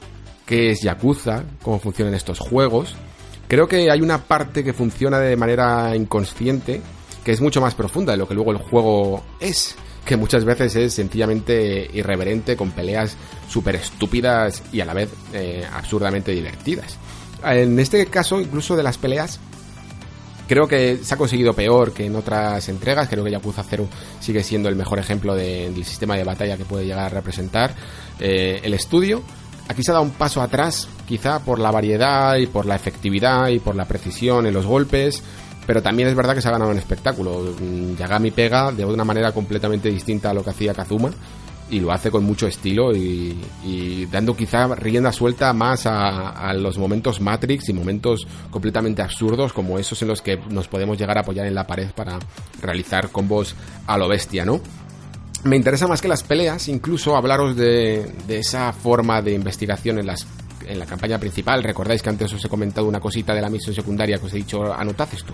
qué es Yakuza, cómo funcionan estos juegos, creo que hay una parte que funciona de manera inconsciente, que es mucho más profunda de lo que luego el juego es, que muchas veces es sencillamente irreverente, con peleas súper estúpidas y a la vez eh, absurdamente divertidas. En este caso, incluso de las peleas, creo que se ha conseguido peor que en otras entregas. Creo que Yakuza 0 sigue siendo el mejor ejemplo del sistema de batalla que puede llegar a representar eh, el estudio. Aquí se ha dado un paso atrás, quizá por la variedad y por la efectividad y por la precisión en los golpes. Pero también es verdad que se ha ganado un espectáculo. Yagami pega de una manera completamente distinta a lo que hacía Kazuma y lo hace con mucho estilo y, dando quizá rienda suelta más a, los momentos Matrix y momentos completamente absurdos como esos en los que nos podemos llegar a apoyar en la pared para realizar combos a lo bestia, ¿no? Me interesa más que las peleas, incluso hablaros de, de esa forma de investigación en las en la campaña principal. Recordáis que antes os he comentado una cosita de la misión secundaria que os he dicho, anotad esto.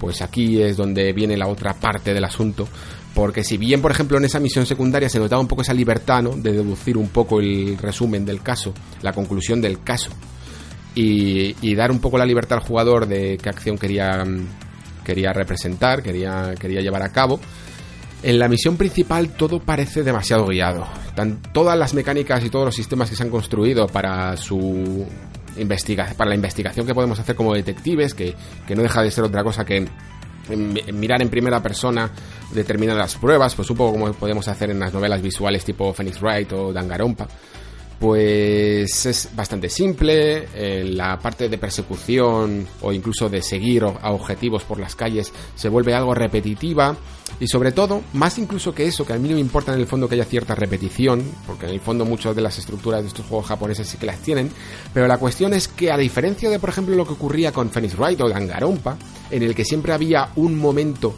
Pues aquí es donde viene la otra parte del asunto. Porque si bien, por ejemplo, en esa misión secundaria se notaba un poco esa libertad, ¿no? De deducir un poco el resumen del caso, la conclusión del caso. Y, y dar un poco la libertad al jugador de qué acción quería, quería representar, quería, quería llevar a cabo en la misión principal todo parece demasiado guiado. todas las mecánicas y todos los sistemas que se han construido para su para la investigación que podemos hacer como detectives, que, que no deja de ser otra cosa que mirar en primera persona determinadas pruebas, pues un poco como podemos hacer en las novelas visuales tipo Phoenix Wright o Dangarompa pues es bastante simple, eh, la parte de persecución o incluso de seguir a objetivos por las calles se vuelve algo repetitiva y sobre todo, más incluso que eso, que a mí no me importa en el fondo que haya cierta repetición, porque en el fondo muchas de las estructuras de estos juegos japoneses sí que las tienen, pero la cuestión es que a diferencia de por ejemplo lo que ocurría con Phoenix Wright o Dangarompa, en el que siempre había un momento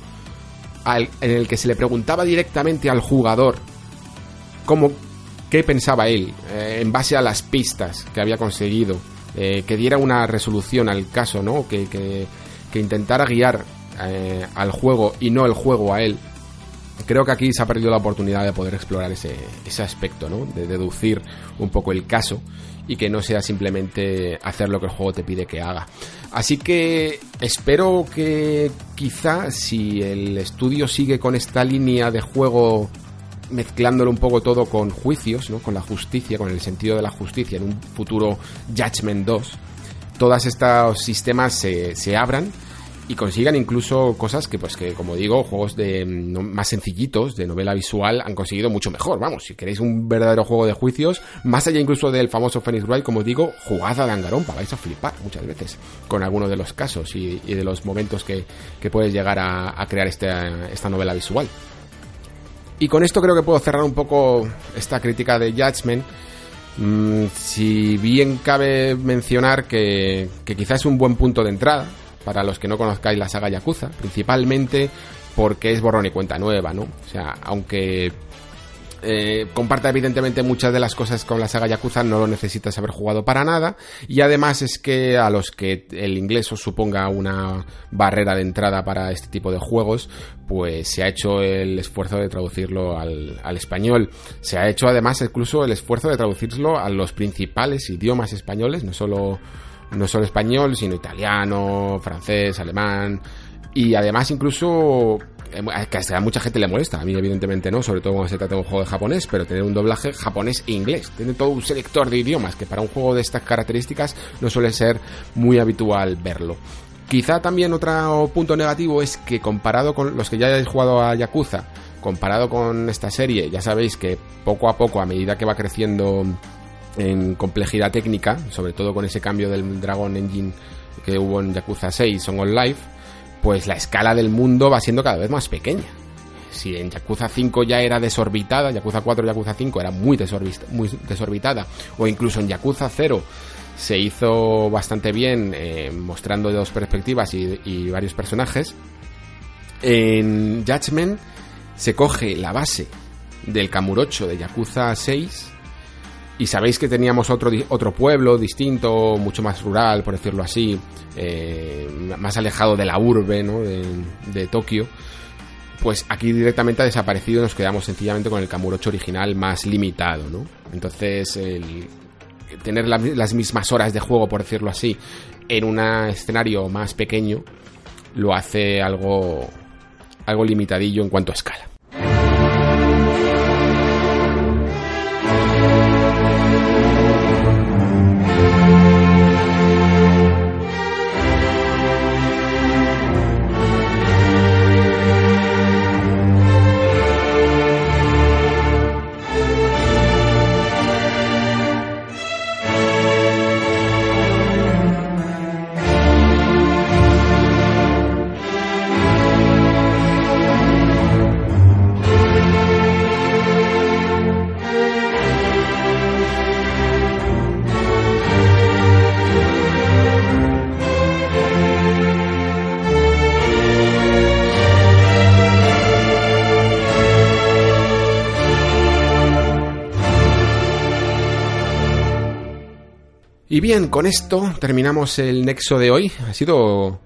en el que se le preguntaba directamente al jugador cómo qué pensaba él eh, en base a las pistas que había conseguido, eh, que diera una resolución al caso, ¿no? Que, que, intentara guiar eh, al juego y no el juego a él. Creo que aquí se ha perdido la oportunidad de poder explorar ese, ese aspecto, ¿no? De deducir un poco el caso y que no sea simplemente hacer lo que el juego te pide que haga. Así que espero que quizá si el estudio sigue con esta línea de juego mezclándolo un poco todo con juicios, ¿no? con la justicia, con el sentido de la justicia en un futuro Judgment 2, todos estos sistemas se, se abran y consigan incluso cosas que, pues que, como digo, juegos de más sencillitos, de novela visual, han conseguido mucho mejor. Vamos, si queréis un verdadero juego de juicios, más allá incluso del famoso Phoenix Wright, como digo, jugad a Dangarompa, vais a flipar muchas veces con algunos de los casos y, de los momentos que, que puedes llegar a, a crear esta, esta novela visual. Y con esto creo que puedo cerrar un poco esta crítica de Judgment. Mm, si bien cabe mencionar que, que quizás es un buen punto de entrada para los que no conozcáis la saga Yakuza, principalmente porque es borrón y cuenta nueva, ¿no? O sea, aunque eh, comparta evidentemente muchas de las cosas con la saga Yakuza, no lo necesitas haber jugado para nada. Y además es que a los que el inglés os suponga una barrera de entrada para este tipo de juegos, pues se ha hecho el esfuerzo de traducirlo al, al español. Se ha hecho además incluso el esfuerzo de traducirlo a los principales idiomas españoles, no solo, no solo español, sino italiano, francés, alemán. Y además incluso que a mucha gente le molesta, a mí evidentemente no, sobre todo cuando se trata de un juego de japonés, pero tener un doblaje japonés e inglés, tiene todo un selector de idiomas, que para un juego de estas características no suele ser muy habitual verlo. Quizá también otro punto negativo es que comparado con los que ya hayáis jugado a Yakuza, comparado con esta serie, ya sabéis que poco a poco, a medida que va creciendo en complejidad técnica, sobre todo con ese cambio del Dragon Engine que hubo en Yakuza 6 Son On Life, pues la escala del mundo va siendo cada vez más pequeña. Si en Yakuza 5 ya era desorbitada, Yakuza 4 y Yakuza 5 era muy, desorbitada, o incluso en Yakuza 0 se hizo bastante bien eh, mostrando dos perspectivas y, y, varios personajes, en Judgment se coge la base del Kamurocho de Yakuza 6 y sabéis que teníamos otro, otro pueblo distinto, mucho más rural, por decirlo así, eh, más alejado de la urbe ¿no? de, Tokio. Pues aquí directamente ha desaparecido y nos quedamos sencillamente con el Kamurocho original más limitado, ¿no? Entonces, el, tener las mismas horas de juego, por decirlo así, en un escenario más pequeño, lo hace algo, algo limitadillo en cuanto a escala. Y bien, con esto terminamos el nexo de hoy. Ha sido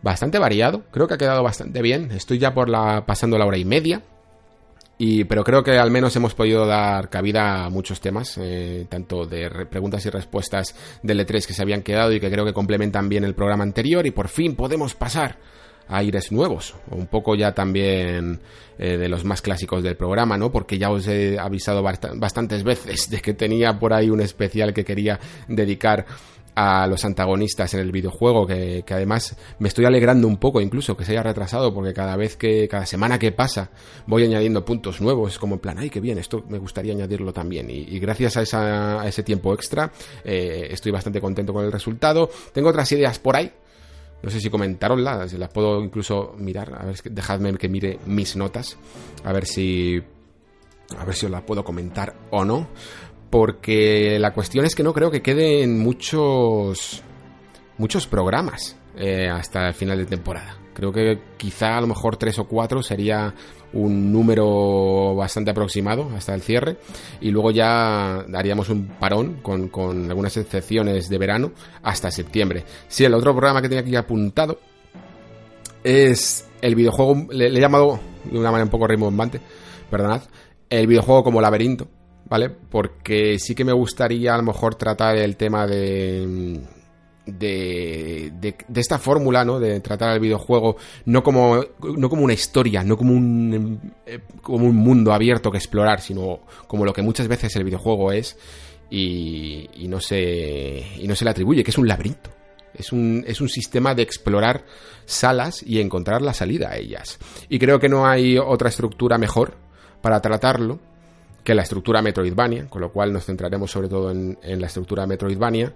bastante variado, creo que ha quedado bastante bien. Estoy ya por la pasando la hora y media. Y, pero creo que al menos hemos podido dar cabida a muchos temas, eh, tanto de preguntas y respuestas del E3 que se habían quedado y que creo que complementan bien el programa anterior. Y por fin podemos pasar aires nuevos, un poco ya también eh, de los más clásicos del programa, ¿no? Porque ya os he avisado bastantes veces de que tenía por ahí un especial que quería dedicar a los antagonistas en el videojuego, que, además me estoy alegrando un poco incluso que se haya retrasado, porque cada vez que, cada semana que pasa, voy añadiendo puntos nuevos, como en plan, ay, qué bien, esto me gustaría añadirlo también. Y, gracias a, esa, ese tiempo extra, eh, estoy bastante contento con el resultado. Tengo otras ideas por ahí, no sé si comentaroslas, si las puedo incluso mirar. A ver, dejadme que mire mis notas. A ver si. A ver si os las puedo comentar o no. Porque la cuestión es que no creo que queden muchos. Muchos programas eh, hasta el final de temporada. Creo que quizá a lo mejor tres o cuatro sería un número bastante aproximado hasta el cierre y luego ya daríamos un parón con, algunas excepciones de verano hasta septiembre. Sí, el otro programa que tenía aquí apuntado es el videojuego, le, he llamado de una manera un poco rimbombante, perdonad, el videojuego como laberinto, ¿vale? Porque sí que me gustaría a lo mejor tratar el tema de de, de, esta fórmula, ¿no? De tratar el videojuego no como, no como una historia, no como un, eh, como un mundo abierto que explorar, sino como lo que muchas veces el videojuego es y, y, no, se, y no se le atribuye, que es un laberinto. Es un, es un sistema de explorar salas y encontrar la salida a ellas. Y creo que no hay otra estructura mejor para tratarlo que la estructura Metroidvania, con lo cual nos centraremos sobre todo en, en la estructura Metroidvania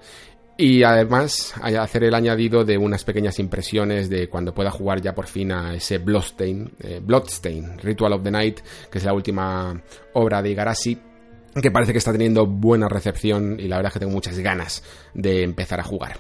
y además hacer el añadido de unas pequeñas impresiones de cuando pueda jugar ya por fin a ese Bloodstain, eh, Bloodstain, Ritual of the Night, que es la última obra de Igarashi, que parece que está teniendo buena recepción y la verdad es que tengo muchas ganas de empezar a jugar.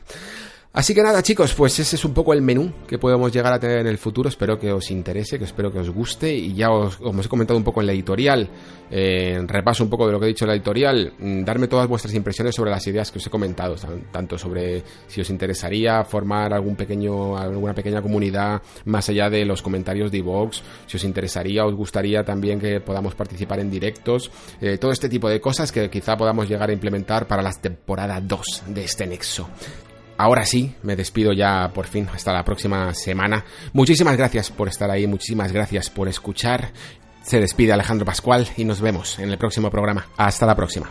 Así que nada, chicos, pues ese es un poco el menú que podemos llegar a tener en el futuro. Espero que os interese, que espero que os guste. Y ya os, os he comentado un poco en la editorial, eh, repaso un poco de lo que he dicho en la editorial, mm, darme todas vuestras impresiones sobre las ideas que os he comentado, tanto sobre si os interesaría formar algún pequeño, alguna pequeña comunidad más allá de los comentarios de iVoox, si os interesaría, os gustaría también que podamos participar en directos, eh, todo este tipo de cosas que quizá podamos llegar a implementar para la temporada 2 de este nexo. Ahora sí, me despido ya por fin hasta la próxima semana. Muchísimas gracias por estar ahí, muchísimas gracias por escuchar. Se despide Alejandro Pascual y nos vemos en el próximo programa. Hasta la próxima.